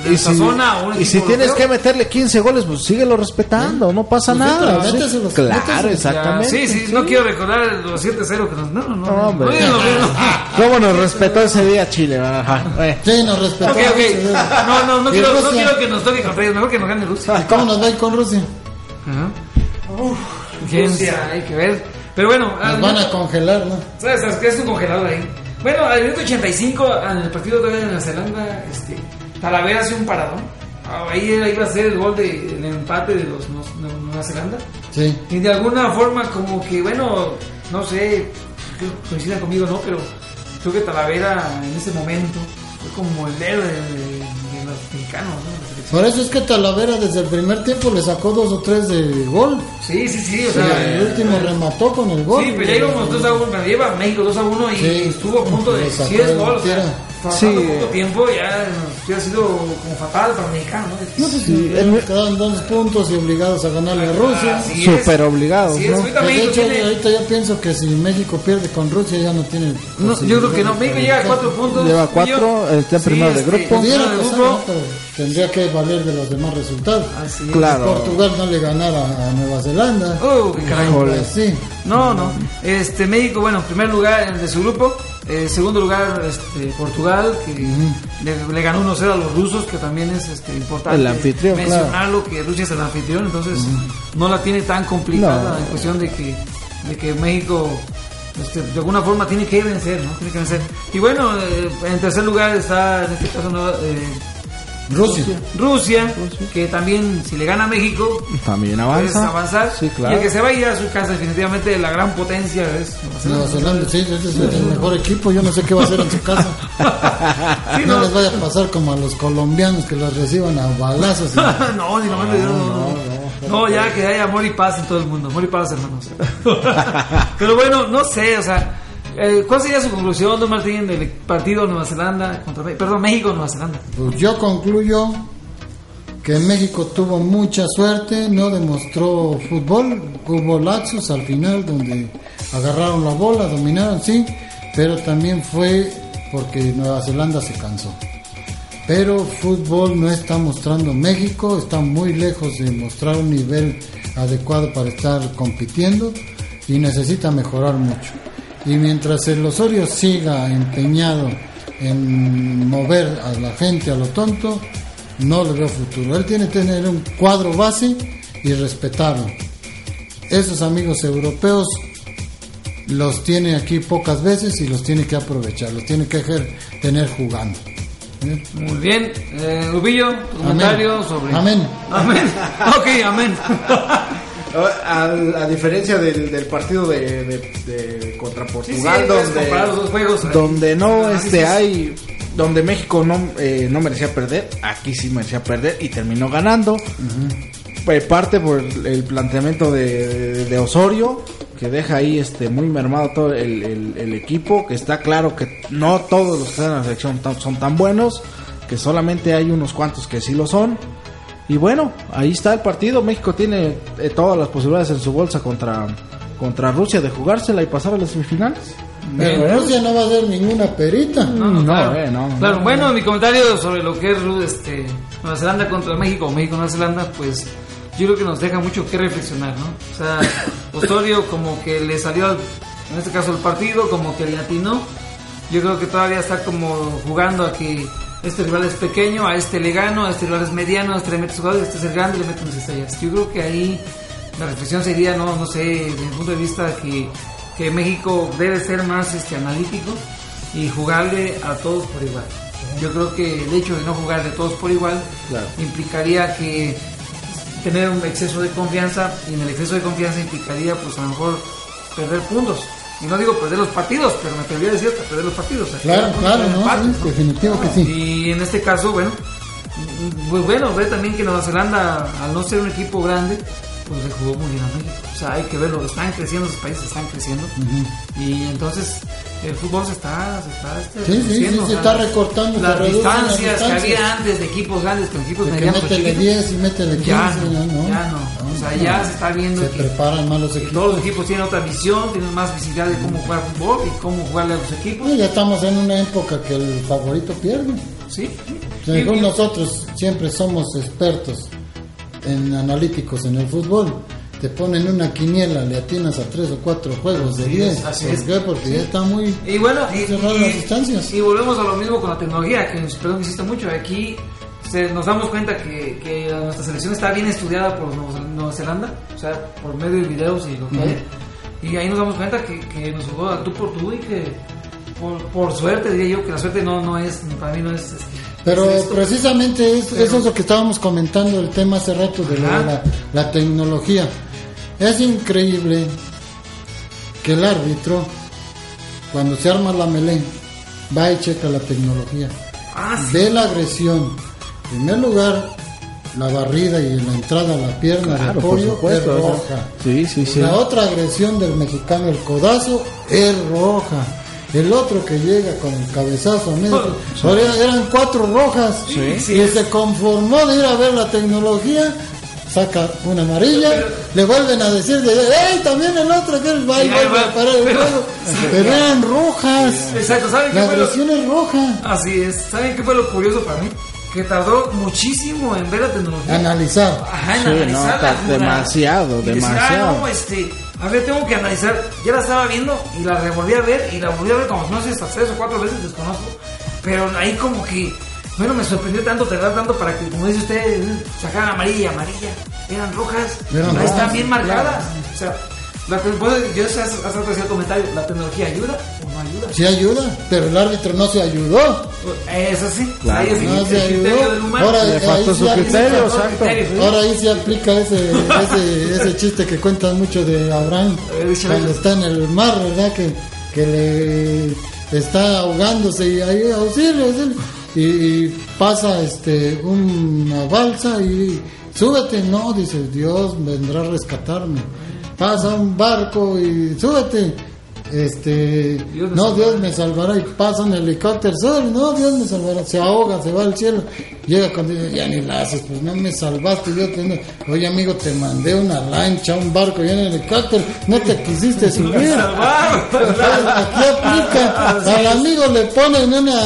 de, Y si, zona o un y si equipo tienes que meterle 15 goles, pues síguelo respetando, no pasa Pues nada. mételo, sí. méteselos, claro, exactamente. Sí, sí, no quiero recordar los 7-0 que nos. No, no, no. Hombre. No, no, no, no. ¿Cómo nos respetó ese día Chile? Ajá. Sí, nos respetó. No, no, no ¿Y quiero, no Rusia? quiero que nos toque contra ellos. Mejor que nos gane Rusia. ¿Y cómo nos va a ir con Rusia? ¿Quién sabe? Hay que ver. Pero bueno, Nos van a congelar, ¿no? ¿sabes? ¿Sabes qué es un congelador ahí? Bueno, al minuto 85, en el partido de Nueva Zelanda, este, Talavera hace un paradón. Ah, Ahí iba a ser el gol del el empate de los Nue- Nueva Zelanda. Sí. Y de alguna forma, como que, bueno, no sé, coincidan conmigo, ¿no? Pero creo que Talavera en ese momento fue como el héroe de, de- de los mexicanos, ¿no? Por eso es que Talavera desde el primer tiempo le sacó dos o tres de gol. Sí, sí, sí, o sea. el último remató con el gol. Sí, pero ya íbamos 2 a 1, pero lleva México 2 a 1 y Sí. estuvo a punto de 10 el goles. O sea, tira. faltando Sí. poco tiempo ya nos hubiera sido como fatal para el mexicano, ¿no? No sé Sí, si el- quedaron dos puntos y obligados a ganarle a Rusia. Así es. Súper obligados, ¿no? de hecho, tiene- ahorita yo pienso que si México pierde con Rusia ya no tiene. No, yo creo que no, México llega a 4 puntos. Lleva cuatro, está en primero de grupo. Grupo. tendría que valer de los demás resultados. Así es. Claro. Portugal no le ganara a Nueva Zelanda. Uh, qué caray. Sí. No, no. Este, México, bueno, primer lugar de su grupo. Eh, segundo lugar, este, Portugal, que le, le ganó 1-0 a los rusos, que también es este, importante El anfitrión, mencionarlo, que Rusia es el anfitrión, entonces no la tiene tan complicada No. en cuestión de que, de que México este, de alguna forma tiene que vencer, ¿no? Tiene que vencer. Y bueno, eh, en tercer lugar está, en este caso, no, eh, Rusia. Rusia, que también si le gana a México, También puedes avanza. avanzar. Sí, Y el que se va a ir a su casa definitivamente la gran potencia es Nueva Zelanda, sí, ese es el mejor equipo. Yo no sé qué va a hacer en su casa. Sí, No no. les vaya a pasar como a los colombianos que los reciban a balazos. y- no, ni lo mando yo, no, no, no, ya que haya amor y paz en todo el mundo. Amor y paz, hermanos. Pero bueno, no sé, o sea, eh, ¿cuál sería su conclusión, don Martín, del partido Nueva Zelanda contra? Perdón, México, Nueva Zelanda. Pues yo concluyo que México tuvo mucha suerte, no demostró fútbol, hubo lapsos al final donde agarraron la bola, dominaron, sí, pero también fue porque Nueva Zelanda se cansó. pero fútbol no está mostrando México, está muy lejos de mostrar un nivel adecuado para estar compitiendo y necesita mejorar mucho. Y mientras el Osorio siga empeñado en mover a la gente a lo tonto, no le veo futuro. Él tiene que tener un cuadro base y respetarlo. Esos amigos europeos los tiene aquí pocas veces y los tiene que aprovechar, los tiene que tener jugando. ¿Eh? Muy bien. Eh, Rubillo, tu comentario sobre. Amén. Amén. Ok, amén. A, a diferencia del, del partido de, de- de contra Sí, sí, Portugal, puedes donde, comparar los dos juegos. eh. donde no Análisis. este hay donde México no eh, no merecía perder aquí sí merecía perder y terminó ganando Eh, parte por el, planteamiento de, de- de Osorio que deja ahí este muy mermado todo el, el- el equipo que está claro que no todos los que están en la selección son tan buenos que solamente hay unos cuantos que sí lo son y bueno ahí está el partido México tiene eh, todas las posibilidades en su bolsa contra contra Rusia de jugársela y pasar a las semifinales Pero Rusia no va a dar ninguna perita. No, no, No, claro. eh, no. Claro, bueno, mi comentario sobre lo que es este, Nueva Zelanda contra México o México Nueva Zelanda, pues yo creo que nos deja mucho que reflexionar, ¿no? O sea, Osorio como que le salió, al- en este caso el partido, como que le atinó. Yo creo que todavía está como jugando a que este rival es pequeño, a este le gano, a este rival es mediano, a este le metes jugadores, a este es el grande, le meto unas estrellas. Yo creo que ahí la reflexión sería, no, no sé, desde mi punto de vista que, que México debe ser más este, analítico y jugarle a todos por igual. Yo creo que el hecho de no jugarle a todos por igual Claro. implicaría que tener un exceso de confianza y en el exceso de confianza implicaría pues a lo mejor perder puntos. Y no digo perder los partidos, pero me atrevería a decir hasta perder los partidos. sea, Claro, claro, ¿no? en empate, Sí, definitivo que sí. Y en este caso, bueno, pues bueno, ve también que Nueva Zelanda, al no ser un equipo grande, pues le jugó muy bien a México. O sea, hay que verlo, están creciendo, esos países están creciendo. Y entonces el fútbol se está, se está este, Sí, sí, sí, se está recortando, Las se reducen las distancias que distancias. había antes de equipos grandes con equipos De medianos. métele chiquitos, 10 y métele 15. ya no, ya no. ya no. O sea, ya se está viendo Se que- preparan más los equipos. todos los equipos tienen otra visión, tienen más visibilidad de cómo jugar fútbol y cómo jugarle a los equipos. No, ya estamos en una época que el favorito pierde. Sí. Según nosotros siempre somos expertos en analíticos en el fútbol. Te ponen una quiniela, le atinas a tres o cuatro juegos de Así 10. es, así ¿Por es. qué? Porque ya está muy... Y bueno, y, las distancias. y volvemos a lo mismo con la tecnología, que perdón insista mucho. Aquí se- nos damos cuenta que, que nuestra selección está bien estudiada por Nueva, Nueva Zelanda, o sea, por medio de videos y lo que hay. Y ahí nos damos cuenta que, que nos jugó a tú por tú y que por, por suerte, diría yo, que la suerte no, no es, para mí no es. este, Pero es precisamente es- eso es lo que estábamos comentando el tema hace rato de, la, la tecnología. Es increíble que el árbitro, cuando se arma la melén, va y checa la tecnología. Ah, sí. Ve la agresión. En primer lugar, la barrida y la entrada a la pierna Claro, de apoyo es o sea, roja. sí, sí, sí. La otra agresión del mexicano, el codazo, es roja. El otro que llega con cabezazo a medio. Ahora eran cuatro rojas. Sí, sí. y se conformó de ir a ver la tecnología. Saca una amarilla, le vuelven a decir de ¡Ey! También el otro que va y Sí, vuelve a parar el juego. Pero eran rojas. Exacto, ¿saben qué La fue lo- agresión es roja. Así es. ¿Saben qué fue lo curioso para mí? Que tardó muchísimo en ver la tecnología. Analizar. Ajá, en Sí, analizar no, la ta- jugada. demasiado, decir, demasiado. ah, no, este, a ver, tengo que analizar. Ya la estaba viendo y la revolví a ver y la volví a ver como no sé, hasta tres o cuatro veces, desconozco. Pero ahí como que, bueno, me sorprendió tanto, tardar tanto para que, como dice usted, sacaran amarilla y amarilla. Eran rojas. Ahí rojas, están bien claro. marcadas. O sea, la, yo rato hacía el comentario, ¿la tecnología ayuda o no ayuda? Sí ayuda, pero el árbitro no se ayudó. Eso sí, Claro. ahí es el, No el se criterio ayudó. del humano. Ahora, Le ahí su aplica- criterio, Faltó exacto. criterio, sí. Ahora ahí se aplica ese, ese, ese chiste que cuentan mucho de Abraham cuando está en el mar, ¿verdad? Que, que le está ahogándose y ahí auxilio, auxilio. Y, y pasa este una balsa y súbete, no, dice Dios vendrá a rescatarme. Pasa un barco y súbete. Este, Dios no, salvará. Dios me salvará y pasa un helicóptero, no, Dios me salvará, se ahoga, se va al cielo, llega cuando dice, ya ni la haces, pues no me salvaste, yo te, oye amigo, te mandé una lancha, un barco y un helicóptero, no te quisiste subir. Aquí aplica, al amigo le ponen una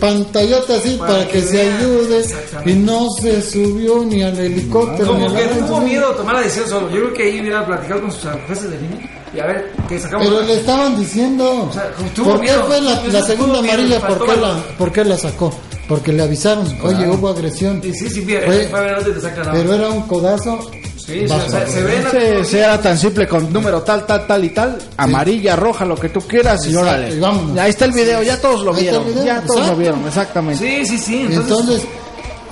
pantallota así para que se ayude y no se subió ni al helicóptero ni Como que tuvo miedo de tomar la decisión solo. Yo creo que ahí hubiera platicado con sus jueces de línea y a ver, que sacamos. Pero le estaban diciendo, O sea, ¿por qué fue la, la segunda miedo, amarilla? ¿Por qué, la. ¿Por qué la sacó? Porque le avisaron, oye, hubo agresión. Y sí, sí, bien, Fue- fue te sacan pero era un codazo. Sí, bajo. o sea, se ve Sí, sí, era tan simple con número tal, tal, tal y tal, amarilla, roja, lo que tú quieras y órale. y. Ahí está el video, ya todos lo vieron, ya todos exacto. lo vieron, exactamente. Sí, sí, sí. Entonces, Entonces,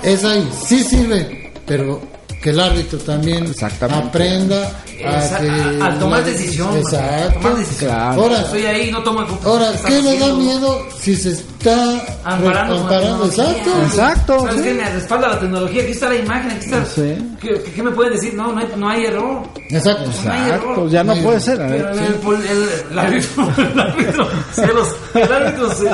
es ahí, sí sirve, pero que el árbitro también aprenda a que... a- a tomar decisión, Exacto. tomar decisión. Claro. Ahora, estoy ahí, no tomo el ahora ¿qué le da miedo si se está Amparando, amparando? Exacto. Exacto, ¿Sabes sí. qué? Me respalda la tecnología. Aquí está la imagen, aquí está. Sí. ¿Qué, qué- qué me pueden decir? No, no hay, no hay error. Exacto. No hay Exacto, error. ya no Sí. puede ser. a ver. Pero el, pol- el- el árbitro, el árbitro, se los- el árbitro se,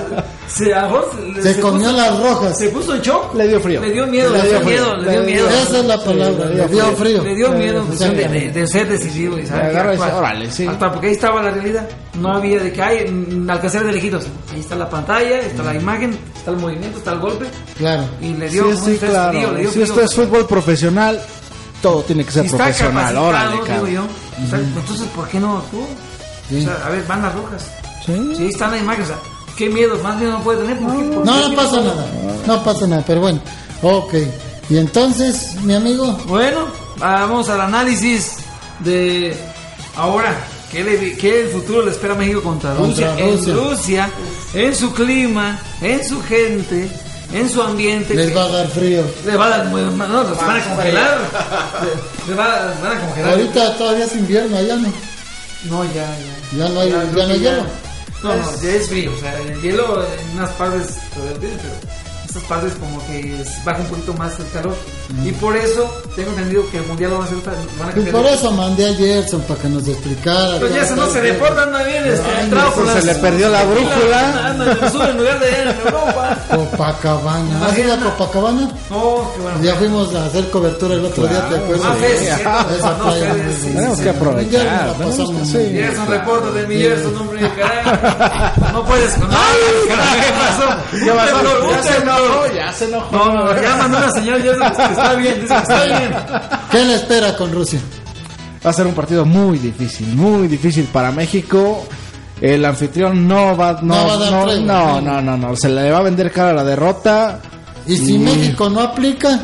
se, agarró, Se comió puso- las rojas. Se puso en shock. Le dio frío. Le dio miedo, le, Le dio miedo, frío. le dio miedo. Esa es la palabra, le dio frío. Le dio miedo en cuestión de, ser decisivo y saber agarra actuar. órale, sí. Hasta porque ahí estaba la realidad. No había de que hay alcanzar de lejitos. Ahí está la pantalla, está la imagen, está el movimiento, está el golpe. Claro. Y le Sí, dio sí, frío, claro. le dio Si frío. esto es fútbol profesional, todo tiene que ser está profesional. Órale, digo yo. Entonces, ¿por qué no actuó? Sí. O sea, a ver, van las rojas. Sí. Si ahí está la imagen, o sea, ¿qué miedo? Más miedo no puede tener. ¿Por qué? ¿Por No, qué? no pasa nada. No pasa nada, pero bueno. Ok. Y entonces, mi amigo, Bueno, vamos al análisis de ahora. ¿Qué, le, qué el futuro le espera a México contra, Contra Rusia? Rusia. En Rusia, en su clima, en su gente, en su ambiente. les va a dar frío. le va a dar, no, los van a congelar. Le, le va- van a congelar. Ahorita todavía es invierno, allá no. No, ya, ya. Ya no hay, ya no creo hay hielo. No, ya es frío. O sea, el hielo en unas partes todavía tiene, pero estas partes como que es- baja un poquito más el calor. Y por eso tengo entendido que el mundial lo van a hacer. Van a Y por eso mandé a Gerson para que nos explicara. Pero se no se reporta, anda bien, este, por se las- le perdió la brújula. Anda en lugar de en Europa. Copacabana. ¿Has ido a Copacabana? No, qué bueno. Ya fuimos a hacer cobertura el otro día, ¿te acuerdas? Ah, cierto. Esa No, playa. Tenemos que aprovechar. Gerson, reporta de mi Gerson, hombre, caray. No puedes con. ¡Ay! ¿Qué pasó? Ya se enojó, ya se enojó. No, ya mandó una señal, que está bien, dice que está bien. ¿Qué le espera con Rusia? Va a ser un partido muy difícil, muy difícil para México. El anfitrión no va, no, No va a dar no, no, no. no, no, no, se le va a vender cara a la derrota. Y si Y- México no aplica,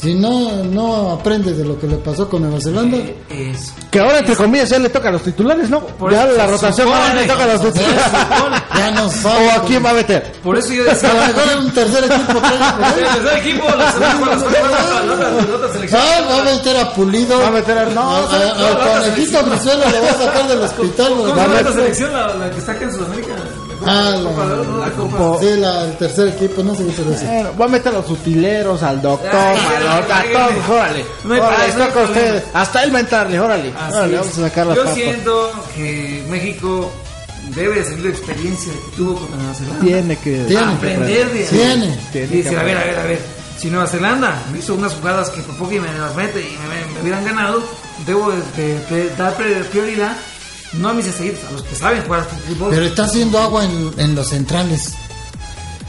si no, no aprende de lo que le pasó con Nueva Zelanda, Eso. Que ahora, entre comillas, ya le toca a los titulares, ¿no? Por ya eso la rotación supone. ahora le toca a los titulares. ya nos ¿O vamos. a quién va a meter? Por eso yo A lo decía. mejor un tercer equipo. El tercer equipo, las otras- va a meter a Pulido. Va a meter a- no, A- a- no, al la otra conejito selección. Brizuela lo va a sacar del hospital. ¿Cómo se a llama esta selección? La, la que está acá en Sudamérica. Ah. Sí, la, el tercer equipo, no sé qué se dice. Bueno, va a meter a los utileros, al doctor, Ay, al- a todos, órale. No hay órale, problema, no hay con ustedes. Hasta él va a entrarle, órale. Órale, vamos a sacar las Yo papas. siento que México debe de seguir la experiencia que tuvo contra Nueva Zelanda. Tiene que... Tiene. aprender de Tiene. Tiene y decir, que a ver, a ver, a ver, si Nueva Zelanda me hizo unas jugadas que por poco y me las mete y me, me hubieran ganado, debo de, de- de dar prioridad no a mis seguidores, a los que saben jugar fútbol. Pero está haciendo agua en, en los centrales.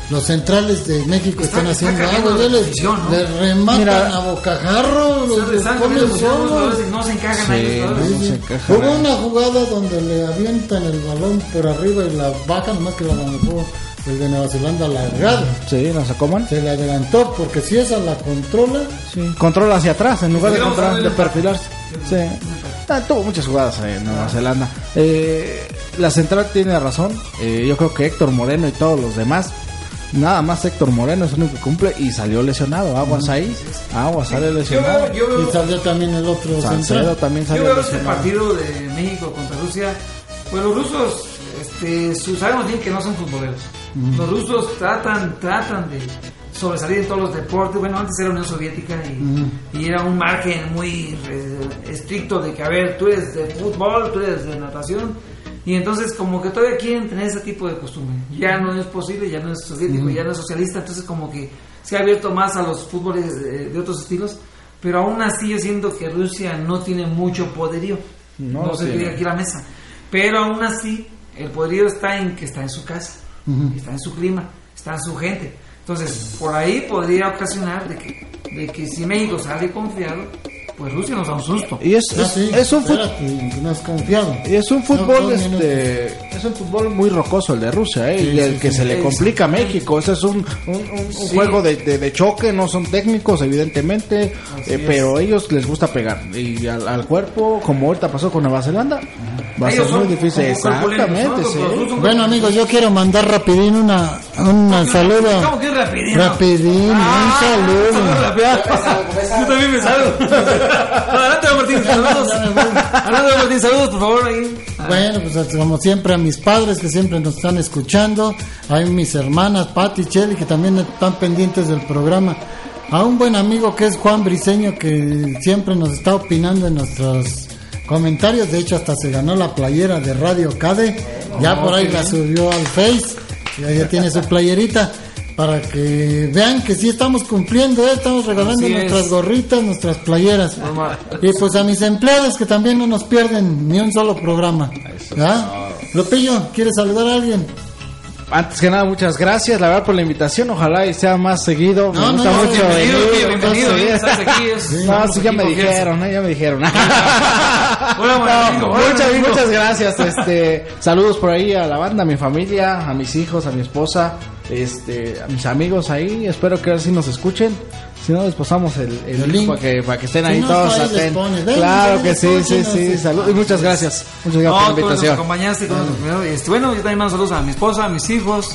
Los centrales de México Está- están está haciendo agua. la les rematan Mira. a bocajarro. Los, los ponen no se encajan ahí. Sí, los jugadores. no se encajan Hubo ahí. una jugada donde le avientan el balón por arriba y la baja, nomás que la manejó el de Nueva Zelanda alargado. Sí, nos acoman. Se le adelantó porque si esa la controla, Sí. Controla hacia atrás en lugar de, controlar- de perfilarse. Sí. Ah, tuvo muchas jugadas en Nueva Zelanda. Eh, la central tiene razón. Eh, yo creo que Héctor Moreno y todos los demás. Nada más Héctor Moreno es el único que cumple y salió lesionado. Aguas ahí. Aguas sale Yo lesionado. veo, yo veo, y salió también el otro Salcedo también Yo salió veo este lesionado. partido de México contra Rusia. Pues los rusos, este, sabemos bien que no son futboleros. Los rusos tratan, tratan de sobresalir en todos los deportes. Bueno, antes era Unión Soviética y, y era un margen muy eh, estricto de que, a ver, tú eres de fútbol, tú eres de natación. Y entonces como que todavía quieren tener ese tipo de costumbre. Ya no es posible, ya no es soviético, ya no es socialista, entonces como que se ha abierto más a los fútboles de, de otros estilos, pero aún así yo siento que Rusia no tiene mucho poderío. No se diga aquí la mesa. Pero aún así el poderío está en que está en su casa, está en su clima, está en su gente. Entonces, por ahí podría ocasionar de que, de que si México sale confiado, pues Rusia nos da un susto. Y es, Ah, es, sí, es un confiado. y es un fútbol este es un fútbol muy rocoso el de Rusia ¿eh? Sí, y el sí, que sí. se le complica a México ese es un, un, un- un Sí. juego de, de- de choque no son técnicos evidentemente eh, pero a ellos les gusta pegar y al, al cuerpo como ahorita pasó con Nueva Zelanda va a ser muy difícil exactamente Bueno amigos, yo quiero mandar rapidín una, un saludo. ¿Cómo que rapidín? Rapidín, Ah, un saludo. Yo también me Adelante, Martín, saludos. Adelante, don Martín, saludos, por favor, ahí. Bueno, pues como siempre a mis padres que siempre nos están escuchando, a mis hermanas Patti y Cheli que también están pendientes del programa, a un buen amigo que es Juan Briseño que siempre nos está opinando en nuestros comentarios, de hecho hasta se ganó la playera de Radio Cade, ya por ahí la subió al Face, ya, ya tiene su playerita. Para que vean que sí estamos cumpliendo, ¿eh? estamos regalando Así nuestras es. gorritas, nuestras playeras. Normal. Y pues a mis empleados que también no nos pierden ni un solo programa. ¿Ya? Lupillo, ¿quieres saludar a alguien? antes que nada muchas gracias la verdad por la invitación ojalá y sea más seguido No, me gusta no, no, mucho Bienvenido, venir, bienvenido, entonces, bien, estás aquí. No, sí, ya me dijeron, ¿eh? ya me dijeron. Hola, buen No, amigo, hola, muchas, amigo. muchas gracias. Este, saludos por ahí a la banda, a mi familia, a mis hijos, a mi esposa, este, a mis amigos ahí. Espero que ahora sí nos escuchen. Si no, les pasamos el, el El link para que, para que estén Si ahí no, todos atentos. Claro ven, que sí, sí, sí. sí. Salud y muchas gracias. Muchas gracias No, por la tú nos invitación. acompañaste. con- este, bueno, yo también mando saludos a mi esposa, a mis hijos.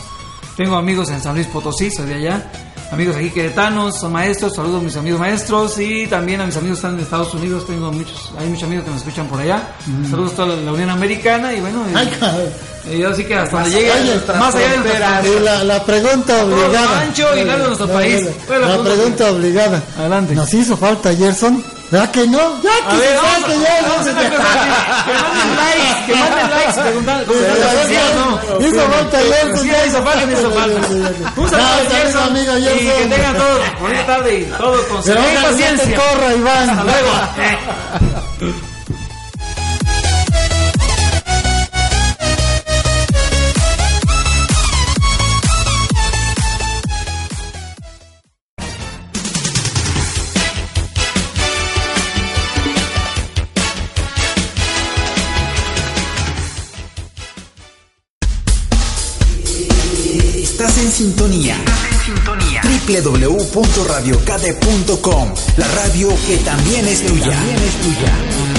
Tengo amigos en San Luis Potosí, soy de allá. Amigos aquí queretanos, son maestros. Saludos a mis amigos maestros y también a mis amigos que están en Estados Unidos. Tengo muchos, hay muchos amigos que nos escuchan por allá. Saludos a toda la, Unión Americana y bueno, Ay, cabrón. Y yo así que hasta donde llegue, más allá de nuestras Y la, la pregunta Todo obligada. ancho y largo de nuestro país. La, ¿Cuál es la pregunta? pregunta obligada. Adelante. ¿Nos hizo falta Gerson? ¿Verdad que no? Ya A que ver, vamos a aquí. Que manden likes, que manden likes preguntando. sí. Hizo falta Gerson. Sí, hizo falta, hizo falta. Un saludo No, a Gerson, amigo y Gerson. que tengan todos bonita tarde y todos con y paciencia. corra, Iván. Hasta luego. Estás en sintonía. www.radiocade.com La radio que también es tuya. También es tuya.